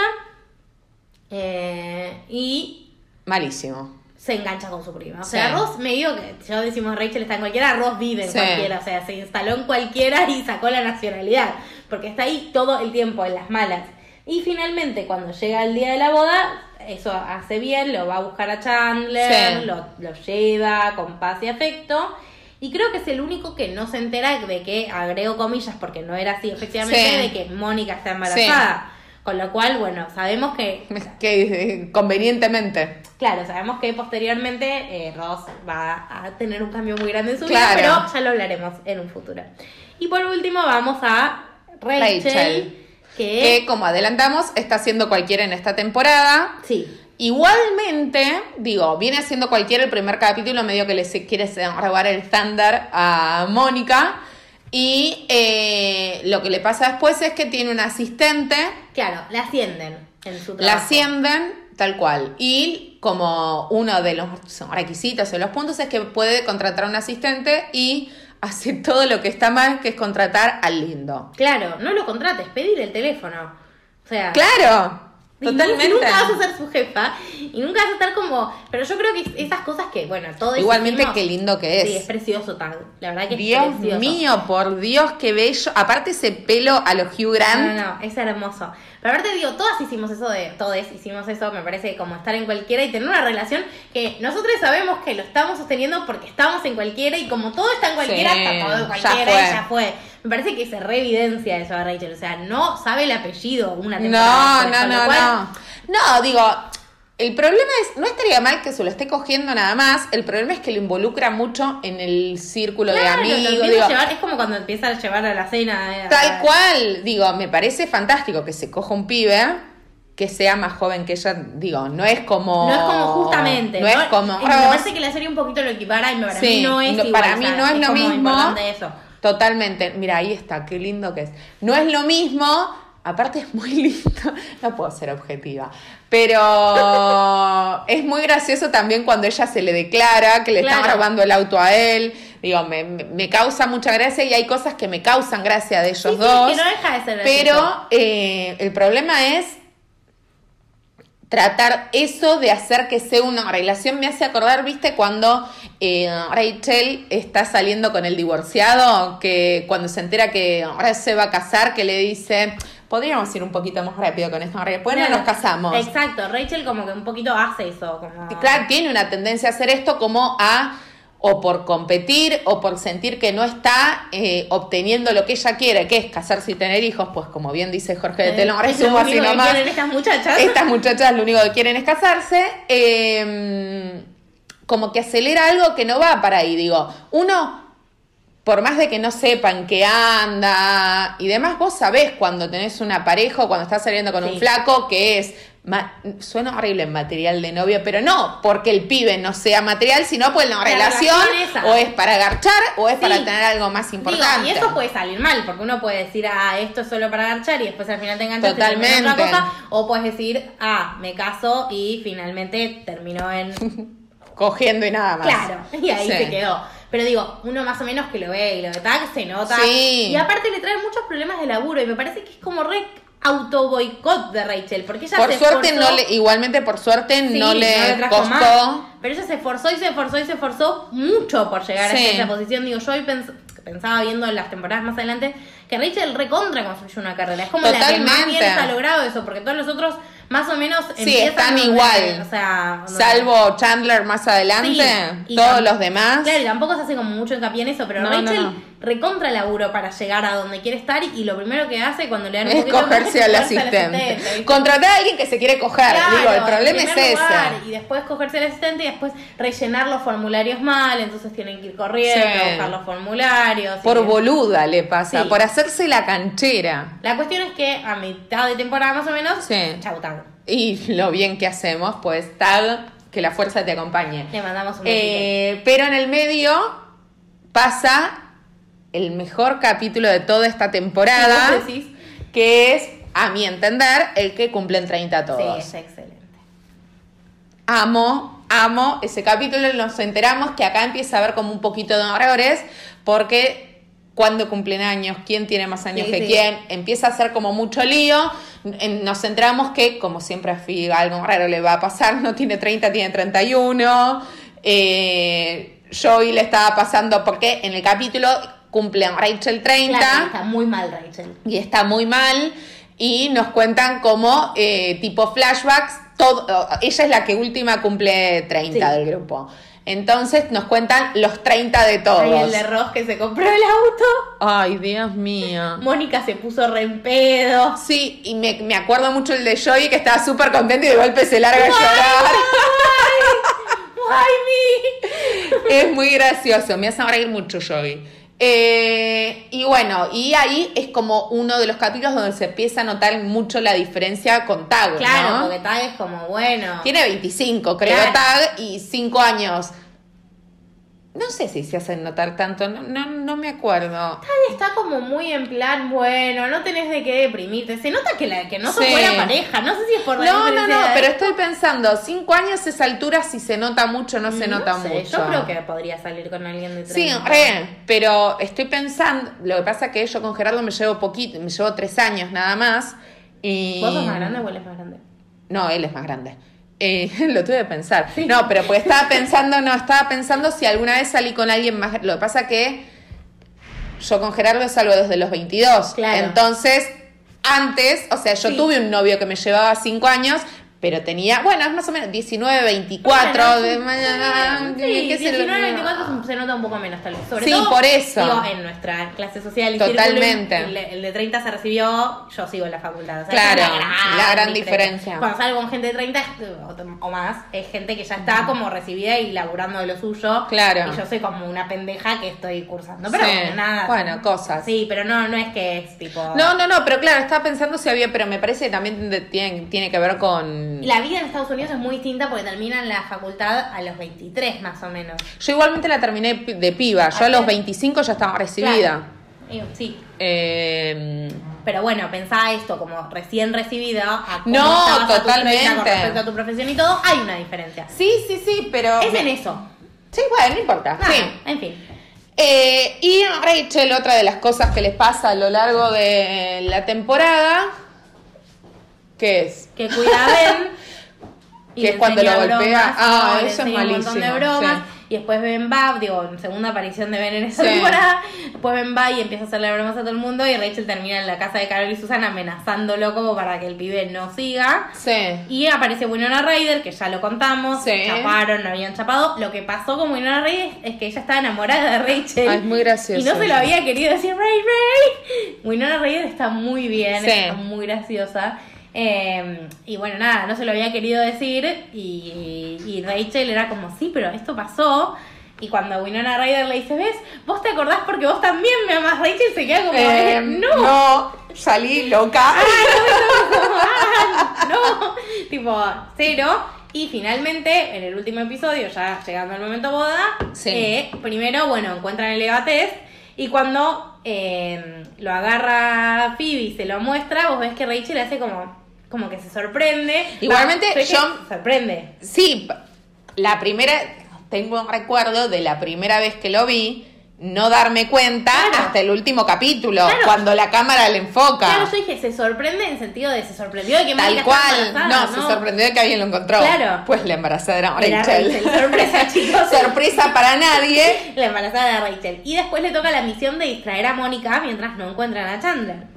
Speaker 2: eh, y
Speaker 1: Malísimo.
Speaker 2: Se engancha con su prima. O sea,
Speaker 1: Sí.
Speaker 2: Ross medio que, ya decimos Rachel está en cualquiera, Ross vive en
Speaker 1: Sí.
Speaker 2: cualquiera. O sea, se instaló en cualquiera y sacó la nacionalidad. Porque está ahí todo el tiempo, en las malas. Y finalmente, cuando llega el día de la boda, eso hace bien, lo va a buscar a Chandler,
Speaker 1: Sí.
Speaker 2: lo, lo lleva con paz y afecto. Y creo que es el único que no se entera de que, agrego comillas, porque no era así efectivamente, de que Mónica está embarazada. Con lo cual, bueno, sabemos que [LAUGHS]
Speaker 1: Que eh, convenientemente.
Speaker 2: Claro, sabemos que posteriormente eh, Ross va a tener un cambio muy grande en su
Speaker 1: Claro.
Speaker 2: vida, pero ya lo hablaremos en un futuro. Y por último vamos a Rachel,
Speaker 1: Rachel.
Speaker 2: que,
Speaker 1: Que como adelantamos, está haciendo cualquiera en esta temporada.
Speaker 2: sí,
Speaker 1: Igualmente, digo, viene haciendo cualquiera el primer capítulo, medio que le quiere robar el estándar a Mónica. Y eh, lo que le pasa después es que tiene un asistente,
Speaker 2: claro, la ascienden en su
Speaker 1: la
Speaker 2: trabajo.
Speaker 1: ascienden tal cual. Y como uno de los requisitos o los puntos es que puede contratar a un asistente y hace [LAUGHS] todo lo que está mal, que es contratar al lindo.
Speaker 2: Claro, no lo contrates, pedir el teléfono. O sea,
Speaker 1: Claro,
Speaker 2: y
Speaker 1: totalmente.
Speaker 2: Nunca vas a ser su jefa y nunca vas a estar como. Pero yo creo que esas cosas que, bueno, todo
Speaker 1: Igualmente, qué lindo que es.
Speaker 2: Sí, es precioso, tal. La verdad que es
Speaker 1: Dios
Speaker 2: precioso.
Speaker 1: mío, por Dios, qué bello. Aparte ese pelo a los Hugh Grant.
Speaker 2: No, no, no, es hermoso. Pero aparte digo, todas hicimos eso de, todos hicimos eso, me parece como estar en cualquiera y tener una relación que nosotros sabemos que lo estamos sosteniendo porque estamos en cualquiera y como todo está en cualquiera,
Speaker 1: Sí,
Speaker 2: está todo en
Speaker 1: ya
Speaker 2: cualquiera
Speaker 1: fue.
Speaker 2: y ya fue. Me parece que se reevidencia eso a Rachel, o sea, no sabe el apellido una
Speaker 1: No,
Speaker 2: temporada después,
Speaker 1: no,
Speaker 2: lo
Speaker 1: no,
Speaker 2: cual-
Speaker 1: no. No, digo, el problema es, no estaría mal que se lo esté cogiendo nada más, el problema es que lo involucra mucho en el círculo de
Speaker 2: Claro, lo
Speaker 1: amigos. digo,
Speaker 2: llevar, es como cuando empieza a llevar a la cena. eh,
Speaker 1: Tal
Speaker 2: a-
Speaker 1: cual, digo, me parece fantástico que se coja un pibe que sea más joven que ella, digo, no es como...
Speaker 2: No es como justamente.
Speaker 1: No, es como...
Speaker 2: y Me parece que la serie un poquito lo equipara y para
Speaker 1: Sí,
Speaker 2: mí no es
Speaker 1: no,
Speaker 2: igual,
Speaker 1: para
Speaker 2: o
Speaker 1: mí
Speaker 2: sea,
Speaker 1: no es lo mismo.
Speaker 2: eso.
Speaker 1: Totalmente. Mira, ahí está, qué lindo que es. No es lo mismo, aparte es muy [LAUGHS] lindo, no puedo ser objetiva, pero [LAUGHS] es muy gracioso también cuando ella se le declara que le están robando el auto a él. Digo, me, me- causa mucha gracia y hay cosas que me causan gracia de ellos
Speaker 2: Sí, sí,
Speaker 1: dos.
Speaker 2: que no deja de ser
Speaker 1: pero eh, el problema es tratar eso de hacer que sea una relación me hace acordar, viste, cuando eh, Rachel está saliendo con el divorciado, que cuando se entera que ahora se va a casar, que le dice, podríamos ir un poquito más rápido con esto, pues no
Speaker 2: Claro.
Speaker 1: nos casamos.
Speaker 2: Exacto, Rachel como que un poquito hace eso. Como...
Speaker 1: Claro, tiene una tendencia a hacer esto como a o por competir o por sentir que no está eh, obteniendo lo que ella quiere, que es casarse y tener hijos, pues como bien dice Jorge de
Speaker 2: Eh,
Speaker 1: Telón,
Speaker 2: lo
Speaker 1: resumo así nomás.
Speaker 2: quieren estas muchachas.
Speaker 1: Estas muchachas lo único que quieren es casarse. eh, como que acelera algo que no va para ahí. Digo, uno, por más de que no sepan qué anda y demás, vos sabés cuando tenés una pareja o cuando estás saliendo con
Speaker 2: Sí.
Speaker 1: un flaco que es. Ma- Suena horrible en material de novio, pero no porque el pibe no sea material, sino pues la,
Speaker 2: La
Speaker 1: relación, o es para agarchar o es para tener algo más
Speaker 2: Digo,
Speaker 1: importante.
Speaker 2: y eso puede salir mal, porque uno puede decir, ah, esto es solo para garchar y después al final te enganchas en
Speaker 1: Totalmente.
Speaker 2: otra cosa. O puedes decir, ah, me caso y finalmente terminó en [LAUGHS]
Speaker 1: Cogiendo y nada más.
Speaker 2: Claro, [LAUGHS] y ahí
Speaker 1: Sí.
Speaker 2: se quedó. Pero digo, uno más o menos que lo ve y lo de tag se nota.
Speaker 1: Sí.
Speaker 2: Y aparte le trae muchos problemas de laburo y me parece que es como re auto boicot de Rachel, porque ella
Speaker 1: Por
Speaker 2: se
Speaker 1: suerte
Speaker 2: esforzó-
Speaker 1: no le, igualmente por suerte
Speaker 2: Sí,
Speaker 1: no le costó.
Speaker 2: más. Pero ella se esforzó y se esforzó y se esforzó mucho por llegar
Speaker 1: Sí.
Speaker 2: a esa posición. Digo, yo hoy pens- pensaba viendo las temporadas más adelante que Rachel recontra construyó una carrera. Es como la que más
Speaker 1: Totalmente.
Speaker 2: bien está logrado eso, porque todos los otros más o menos
Speaker 1: Sí, están igual.
Speaker 2: O sea,
Speaker 1: Salvo Chandler más adelante,
Speaker 2: Sí,
Speaker 1: todos los demás.
Speaker 2: Claro, y tampoco se hace como mucho hincapié en eso, pero
Speaker 1: No,
Speaker 2: Rachel. Recontra laburo para llegar a donde quiere estar y lo primero que hace cuando le dan un
Speaker 1: Es cogerse al asistente. Contratar a alguien que se quiere coger.
Speaker 2: Claro,
Speaker 1: Digo, el problema es ese.
Speaker 2: Y después cogerse al asistente y después rellenar los formularios mal, entonces tienen que ir corriendo,
Speaker 1: Sí.
Speaker 2: a buscar los formularios.
Speaker 1: Por boluda le pasa,
Speaker 2: Sí.
Speaker 1: por hacerse la canchera.
Speaker 2: La cuestión es que a mitad de temporada más o menos,
Speaker 1: Sí.
Speaker 2: chau, tau.
Speaker 1: Y lo bien que hacemos, pues tag, que la fuerza te acompañe.
Speaker 2: Le mandamos un.
Speaker 1: Eh, pero en el medio pasa el mejor capítulo de toda esta temporada, que es, a mi entender, el que cumplen 30
Speaker 2: Sí,
Speaker 1: todos.
Speaker 2: es excelente.
Speaker 1: Amo, amo ese capítulo. Nos enteramos que acá empieza a haber como un poquito de errores, porque cuando cumplen años, quién tiene más años
Speaker 2: Sí,
Speaker 1: que
Speaker 2: sí.
Speaker 1: quién, empieza a ser como mucho lío. Nos enteramos que, como siempre a Phoebe algo raro le va a pasar, no tiene 30, tiene 31. Eh, Joey le estaba pasando porque en el capítulo cumplen Rachel 30
Speaker 2: Claro, está muy mal Rachel.
Speaker 1: y está muy mal y nos cuentan como eh, tipo flashbacks todo ella es la que última cumple 30
Speaker 2: Sí.
Speaker 1: del grupo entonces nos cuentan los 30 de todos
Speaker 2: Ay, el de Ross que se compró el auto.
Speaker 1: ay Dios mío
Speaker 2: Mónica se puso re en pedo.
Speaker 1: sí y me, me acuerdo mucho el de Joey que estaba súper contento y de golpe se larga a llorar
Speaker 2: ¡Ay, mi!
Speaker 1: es muy gracioso, me hace reír mucho Joey. Eh, y bueno, y ahí es como uno de los capítulos donde se empieza a notar mucho la diferencia con Tag,
Speaker 2: Claro,
Speaker 1: ¿no?
Speaker 2: porque Tag es como bueno.
Speaker 1: Tiene 25, creo,
Speaker 2: Claro.
Speaker 1: Tag, y 5 años. No sé si se hacen notar tanto, no, no, no me acuerdo.
Speaker 2: Tag está como muy en plan, bueno, no tenés de qué deprimirte. Se nota que, la, que no son
Speaker 1: Sí.
Speaker 2: buena pareja. No sé si es por la
Speaker 1: No, no, no, pero estoy pensando, 5 años a esa altura, si se nota mucho, no se
Speaker 2: No
Speaker 1: nota
Speaker 2: sé,
Speaker 1: mucho.
Speaker 2: Yo creo que podría salir con alguien de 30.
Speaker 1: Sí, re, pero estoy pensando, lo que pasa es que yo con Gerardo me llevo poquito, me llevo tres años nada más. Y...
Speaker 2: ¿Vos sos más grande o él es más grande?
Speaker 1: No, él es más grande. Eh, [LAUGHS] lo tuve que pensar. No, pero pues estaba pensando, no, estaba pensando si alguna vez salí con alguien más. Lo que pasa que yo con Gerardo salgo desde los 22.
Speaker 2: Claro.
Speaker 1: Entonces, antes, o sea, yo
Speaker 2: Sí.
Speaker 1: tuve un novio que me llevaba 5 años, pero tenía, bueno, es más o menos 19, 24
Speaker 2: Bueno,
Speaker 1: de mañana.
Speaker 2: Sí,
Speaker 1: qué sé yo.
Speaker 2: 19, 24 se nota un poco menos tal vez. Sobre
Speaker 1: Sí,
Speaker 2: todo,
Speaker 1: por eso.
Speaker 2: digo, en nuestra clase social
Speaker 1: Totalmente.
Speaker 2: el, el de 30 se recibió, yo sigo en la facultad. O sea,
Speaker 1: Claro,
Speaker 2: es
Speaker 1: la gran diferencia.
Speaker 2: Cuando salgo con gente de 30 o, o más, es gente que ya está como recibida y laburando de lo suyo.
Speaker 1: Claro.
Speaker 2: Y yo soy como una pendeja que estoy cursando. Pero
Speaker 1: Sí.
Speaker 2: bueno, nada.
Speaker 1: Bueno, cosas.
Speaker 2: Sí, pero no, no es que es tipo...
Speaker 1: No, no, no, pero claro, estaba pensando si había, pero me parece que también tiene, tiene que ver con...
Speaker 2: La vida en Estados Unidos es muy distinta porque terminan la facultad a los 23 más o menos.
Speaker 1: Yo igualmente la terminé de piba, yo a los 25 ya estaba recibida.
Speaker 2: Claro. Y- Sí,
Speaker 1: Eh,
Speaker 2: Pero bueno, pensá esto como recién recibida. A cómo
Speaker 1: No,
Speaker 2: estabas a tus
Speaker 1: totalmente.
Speaker 2: 30 Con respecto a tu profesión y todo, hay una diferencia.
Speaker 1: sí, sí, sí, pero...
Speaker 2: Es en eso.
Speaker 1: Sí, bueno, no importa.
Speaker 2: Nada,
Speaker 1: Sí.
Speaker 2: en fin.
Speaker 1: Eh, y a Rachel, otra de las cosas que les pasa a lo largo de la temporada, ¿qué es?
Speaker 2: Que cuida a Ben. [LAUGHS] y
Speaker 1: Que es cuando lo golpea.
Speaker 2: bromas,
Speaker 1: Ah, eso es
Speaker 2: enseña Un montón de
Speaker 1: malísimo,
Speaker 2: bromas.
Speaker 1: sí.
Speaker 2: Y después Ben va, digo, segunda aparición de Ben en esa
Speaker 1: Sí.
Speaker 2: temporada. Después Ben va y empieza a hacerle bromas a todo el mundo. Y Rachel termina en la casa de Carol y Susana amenazándolo como para que el pibe no siga.
Speaker 1: Sí.
Speaker 2: Y aparece Winona Ryder, que ya lo contamos,
Speaker 1: Sí.
Speaker 2: chaparon, no habían chapado. Lo que pasó con Winona Ryder es que ella estaba enamorada de Rachel.
Speaker 1: Ah, es muy gracioso.
Speaker 2: Y no se lo había querido decir, Ray Ray. Winona Ryder está muy bien,
Speaker 1: Sí.
Speaker 2: está muy graciosa. Eh, y bueno, nada, no se lo había querido decir. Y, y Rachel era como, sí, pero esto pasó. Y cuando Winona Ryder le dice, ¿ves? ¿Vos te acordás porque vos también me amás? Rachel se queda como,
Speaker 1: Eh,
Speaker 2: "Eh, no.
Speaker 1: no, salí loca.
Speaker 2: no, tipo, cero. Y finalmente, en el último episodio, ya llegando al momento boda,
Speaker 1: Sí.
Speaker 2: eh, primero, bueno, encuentran el Eva Test. Y cuando eh, lo agarra Phoebe y se lo muestra, vos ves que Rachel hace como, como que se sorprende.
Speaker 1: Igualmente,
Speaker 2: Va, que
Speaker 1: yo-
Speaker 2: sorprende.
Speaker 1: Sí, la primera, tengo un recuerdo de la primera vez que lo vi, no darme cuenta
Speaker 2: Claro.
Speaker 1: hasta el último capítulo,
Speaker 2: Claro.
Speaker 1: cuando la cámara le enfoca.
Speaker 2: Claro, yo dije, se sorprende en sentido de se sorprendió de que
Speaker 1: Tal cual, no, se sorprendió de que alguien lo encontró.
Speaker 2: Claro.
Speaker 1: Pues la embarazada Era Rachel.
Speaker 2: Rachel. Sorpresa, [LAUGHS] chicos.
Speaker 1: Sorpresa para nadie.
Speaker 2: La embarazada de Rachel. Y después le toca la misión de distraer a Mónica mientras no encuentran a Chandler.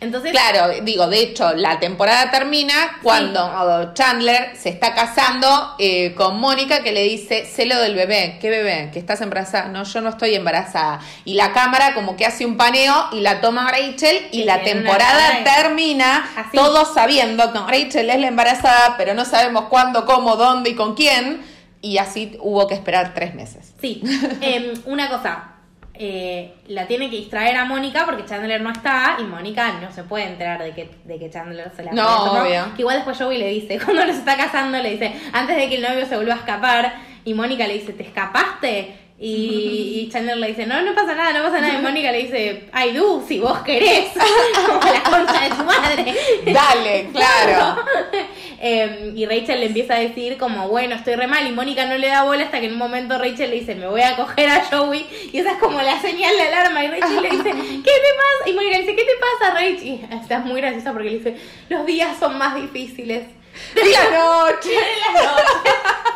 Speaker 2: Entonces,
Speaker 1: Claro, digo, de hecho, la temporada termina cuando Chandler se está casando eh, con Mónica que le dice, celo del bebé, ¿qué bebé? ¿Que estás embarazada? No, yo no estoy embarazada. Y la cámara como que hace un paneo y la toma Rachel y la temporada termina
Speaker 2: Así.
Speaker 1: todos sabiendo que Rachel es la embarazada, pero no sabemos cuándo, cómo, dónde y con quién. Y así hubo que esperar tres meses.
Speaker 2: Sí, [LAUGHS] Em, una cosa. Eh, la tiene que distraer a Mónica porque Chandler no está y Mónica no se puede enterar de que, de que Chandler se la
Speaker 1: No,
Speaker 2: presentó.
Speaker 1: obvio.
Speaker 2: Que igual después Joey le dice, [LAUGHS] cuando los está casando, le dice, antes de que el novio se vuelva a escapar, y Mónica le dice, ¿te escapaste? Y, [LAUGHS] y Chandler le dice, no, no pasa nada, no pasa nada. Y Mónica le dice, I do, si vos querés. [LAUGHS] Como la concha de tu madre.
Speaker 1: Dale, [LAUGHS] claro.
Speaker 2: Eh, y Rachel le empieza a decir como, bueno, estoy re mal. Y Mónica no le da bola hasta que en un momento Rachel le dice, me voy a coger a Joey. Y esa es como la señal de alarma. Y Rachel le dice, ¿qué te pasa? Y Mónica le dice, ¿qué te pasa, Rachel? Y estás muy graciosa porque le dice, los días son más difíciles.
Speaker 1: De la noche.
Speaker 2: De la noche.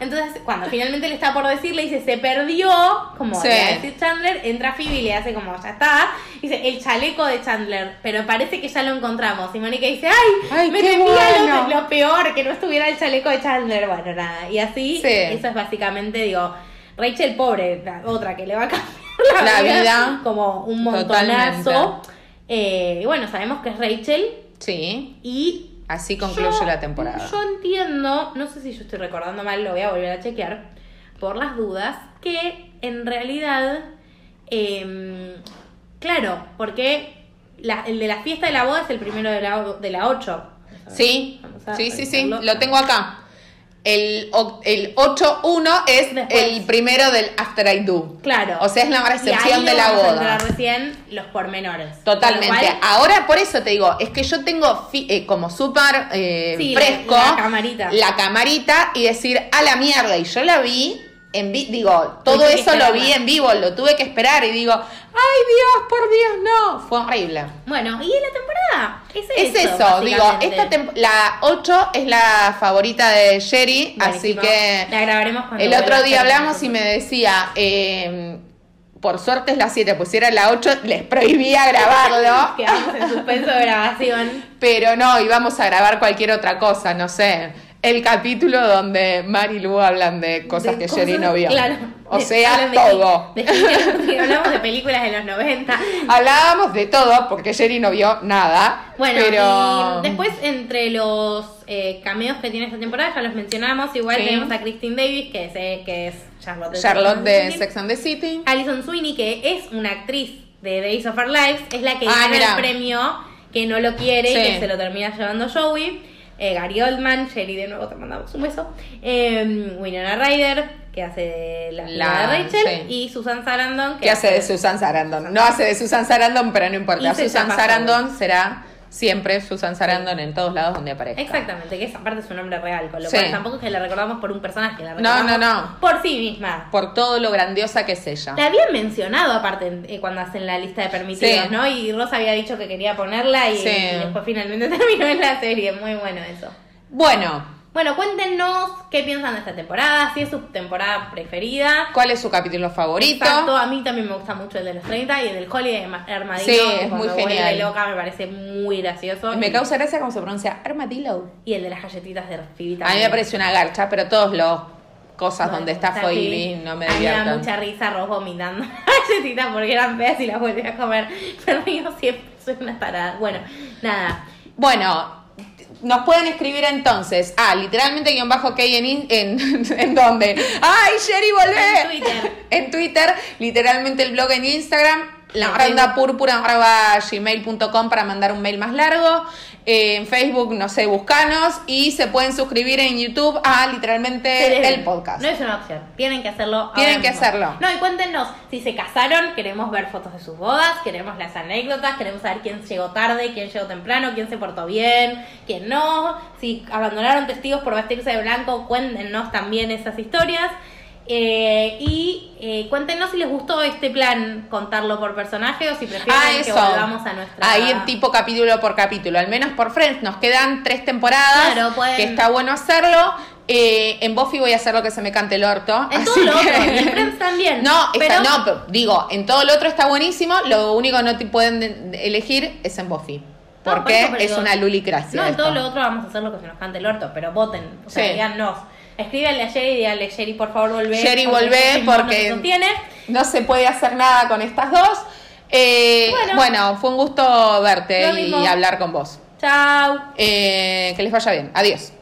Speaker 2: Entonces, cuando finalmente le está por decir, le dice, se perdió, como
Speaker 1: Sí.
Speaker 2: le va a decir Chandler, entra Phoebe y le hace como, ya está. Dice, el chaleco de Chandler, pero parece que ya lo encontramos. Y Mónica dice, ay,
Speaker 1: Ay,
Speaker 2: me temía
Speaker 1: bueno.
Speaker 2: lo, lo peor, que no estuviera el chaleco de Chandler. Bueno, nada. Y así,
Speaker 1: Sí.
Speaker 2: eso es básicamente, digo, Rachel, pobre, la otra que le va a cambiar la,
Speaker 1: La vida.
Speaker 2: como un montonazo. Eh, y bueno, sabemos que es Rachel
Speaker 1: Sí,
Speaker 2: y
Speaker 1: así concluye
Speaker 2: yo-
Speaker 1: la temporada.
Speaker 2: Yo entiendo, no sé si yo estoy recordando mal, lo voy a volver a chequear, por las dudas, que en realidad, em, claro, porque la- el de la fiesta de la boda es el primero de la, de la 8.
Speaker 1: Sí, sí, sí, sí, lo tengo acá. El, o- el 8-1 es
Speaker 2: Después.
Speaker 1: el primero del After I Do.
Speaker 2: Claro.
Speaker 1: O sea, es la recepción de la
Speaker 2: a
Speaker 1: boda.
Speaker 2: entrar recién los pormenores.
Speaker 1: Totalmente. Ahora, por eso te digo, es que yo tengo fi- eh, como súper eh,
Speaker 2: Sí, la-
Speaker 1: fresco
Speaker 2: la camarita.
Speaker 1: la camarita y decir a la mierda. Y yo la vi en vi- digo, todo eso lo vi en vivo, lo tuve que esperar y digo, ay Dios, por Dios, no. Fue horrible.
Speaker 2: Bueno, y en la temporada. Es,
Speaker 1: Es eso, digo, esta la 8 es la favorita de Sherry, así que
Speaker 2: La grabaremos
Speaker 1: el otro día hablamos y me decía, eh, por suerte es la 7, pues si era la 8 les prohibía grabarlo, [LAUGHS]
Speaker 2: Quedamos en suspenso de grabación.
Speaker 1: pero no, íbamos a grabar cualquier otra cosa, no sé. El capítulo donde Mari y Lu hablan de cosas
Speaker 2: De
Speaker 1: que Sherry no vio.
Speaker 2: Claro.
Speaker 1: O
Speaker 2: De-
Speaker 1: sea,
Speaker 2: de-
Speaker 1: todo. [LAUGHS]
Speaker 2: hablamos de películas de los 90.
Speaker 1: Hablábamos de todo porque Sherry no vio nada.
Speaker 2: Bueno,
Speaker 1: pero...
Speaker 2: y después entre los eh, cameos que tiene esta temporada, ya los mencionamos, igual
Speaker 1: Sí.
Speaker 2: tenemos a Christine Davis, que es, eh, que es Charlotte de
Speaker 1: Charlotte
Speaker 2: Sex and
Speaker 1: de
Speaker 2: the City.
Speaker 1: Sex and the City.
Speaker 2: Alison Sweeney, que es una actriz de Days of Our Lives, es la que
Speaker 1: Ah,
Speaker 2: gana el premio, que no lo quiere
Speaker 1: Sí.
Speaker 2: y que se lo termina llevando Joey. Eh, Gary Oldman, Sherry de nuevo te mandamos un beso. Eh, Winona Ryder, que hace de la,
Speaker 1: La-
Speaker 2: de Rachel.
Speaker 1: sí.
Speaker 2: Y Susan Sarandon, que
Speaker 1: que hace de Susan Sarandon. No hace de Susan Sarandon, pero no importa. Susan Sarandon será siempre Susan Sarandon en todos lados donde aparezca.
Speaker 2: Exactamente, que esa parte es su nombre real, con lo
Speaker 1: Sí.
Speaker 2: cual tampoco es que la recordamos por un personaje, la
Speaker 1: No,
Speaker 2: recordamos
Speaker 1: no, no.
Speaker 2: por sí misma.
Speaker 1: Por todo lo grandiosa que es ella.
Speaker 2: La habían mencionado aparte eh, cuando hacen la lista de permitidos,
Speaker 1: Sí.
Speaker 2: ¿no? Y Rosa había dicho que quería ponerla y,
Speaker 1: Sí.
Speaker 2: y después finalmente [LAUGHS] terminó en la serie. Muy bueno eso.
Speaker 1: Bueno,
Speaker 2: Bueno, cuéntenos qué piensan de esta temporada, si es su temporada preferida.
Speaker 1: ¿cuál es su capítulo favorito?
Speaker 2: Exacto, a mí también me gusta mucho el de los 30 y el del Holiday Armadillo.
Speaker 1: Sí, es muy genial.
Speaker 2: loca, me parece muy gracioso.
Speaker 1: Me
Speaker 2: Y-
Speaker 1: causa gracia cómo se pronuncia Armadillo.
Speaker 2: Y el de las galletitas de Phoebe
Speaker 1: A mí me parece una garcha, pero todos los cosas donde está
Speaker 2: Phoebe,
Speaker 1: no me
Speaker 2: mí me da
Speaker 1: divierten.
Speaker 2: mucha risa Ross vomitando [LAUGHS] galletitas porque eran feas y las volví a comer. [LAUGHS] Pero yo siempre soy una tarada. Bueno, nada.
Speaker 1: Bueno, nos pueden escribir entonces a literalmente guion bajo K en, in- en, [LAUGHS] en dónde. ¡Ay, Sherry, volvé!
Speaker 2: En Twitter.
Speaker 1: En Twitter, literalmente el blog en Instagram, la ronda púrpura gmail.com para mandar un mail más largo. Eh, en Facebook, no sé, buscanos y se pueden suscribir en YouTube a literalmente el podcast.
Speaker 2: No es una opción. Tienen que hacerlo.
Speaker 1: Tienen
Speaker 2: ahora
Speaker 1: que
Speaker 2: mismo.
Speaker 1: hacerlo.
Speaker 2: No, y cuéntenos si se casaron. Queremos ver fotos de sus bodas. Queremos las anécdotas. Queremos saber quién llegó tarde, quién llegó temprano, quién se portó bien, quién no. Si abandonaron testigos por vestirse de blanco, cuéntenos también esas historias. Eh, y eh, cuéntenos si les gustó este plan, contarlo por personaje o si prefieren
Speaker 1: Ah,
Speaker 2: que volvamos a nuestra.
Speaker 1: Ahí en tipo capítulo por capítulo. Al menos por Friends. Nos quedan tres temporadas.
Speaker 2: Claro, pueden-
Speaker 1: Que está bueno hacerlo. Eh, en Buffy voy a hacer lo que se me cante el orto.
Speaker 2: En todo lo
Speaker 1: que-
Speaker 2: otro, en Friends [LAUGHS] también.
Speaker 1: No, está-
Speaker 2: Pero-
Speaker 1: no, pero digo, en todo lo otro está buenísimo. Lo único que no te pueden de- elegir es en Buffy.
Speaker 2: No, por
Speaker 1: Porque es
Speaker 2: digo,
Speaker 1: una lulicracia.
Speaker 2: No, en
Speaker 1: esto.
Speaker 2: todo lo otro vamos a hacer lo que se nos cante el orto, pero voten. O sea,
Speaker 1: Sí.
Speaker 2: díganos. Escríbanle a Jerry y díganle, Jerry, por favor, volvé. Porque
Speaker 1: volvé,
Speaker 2: no
Speaker 1: porque-
Speaker 2: se sostiene.
Speaker 1: No se puede hacer nada con estas dos. Eh,
Speaker 2: Bueno.
Speaker 1: bueno. fue un gusto verte y hablar con vos.
Speaker 2: Chao.
Speaker 1: Eh, que les vaya bien. Adiós.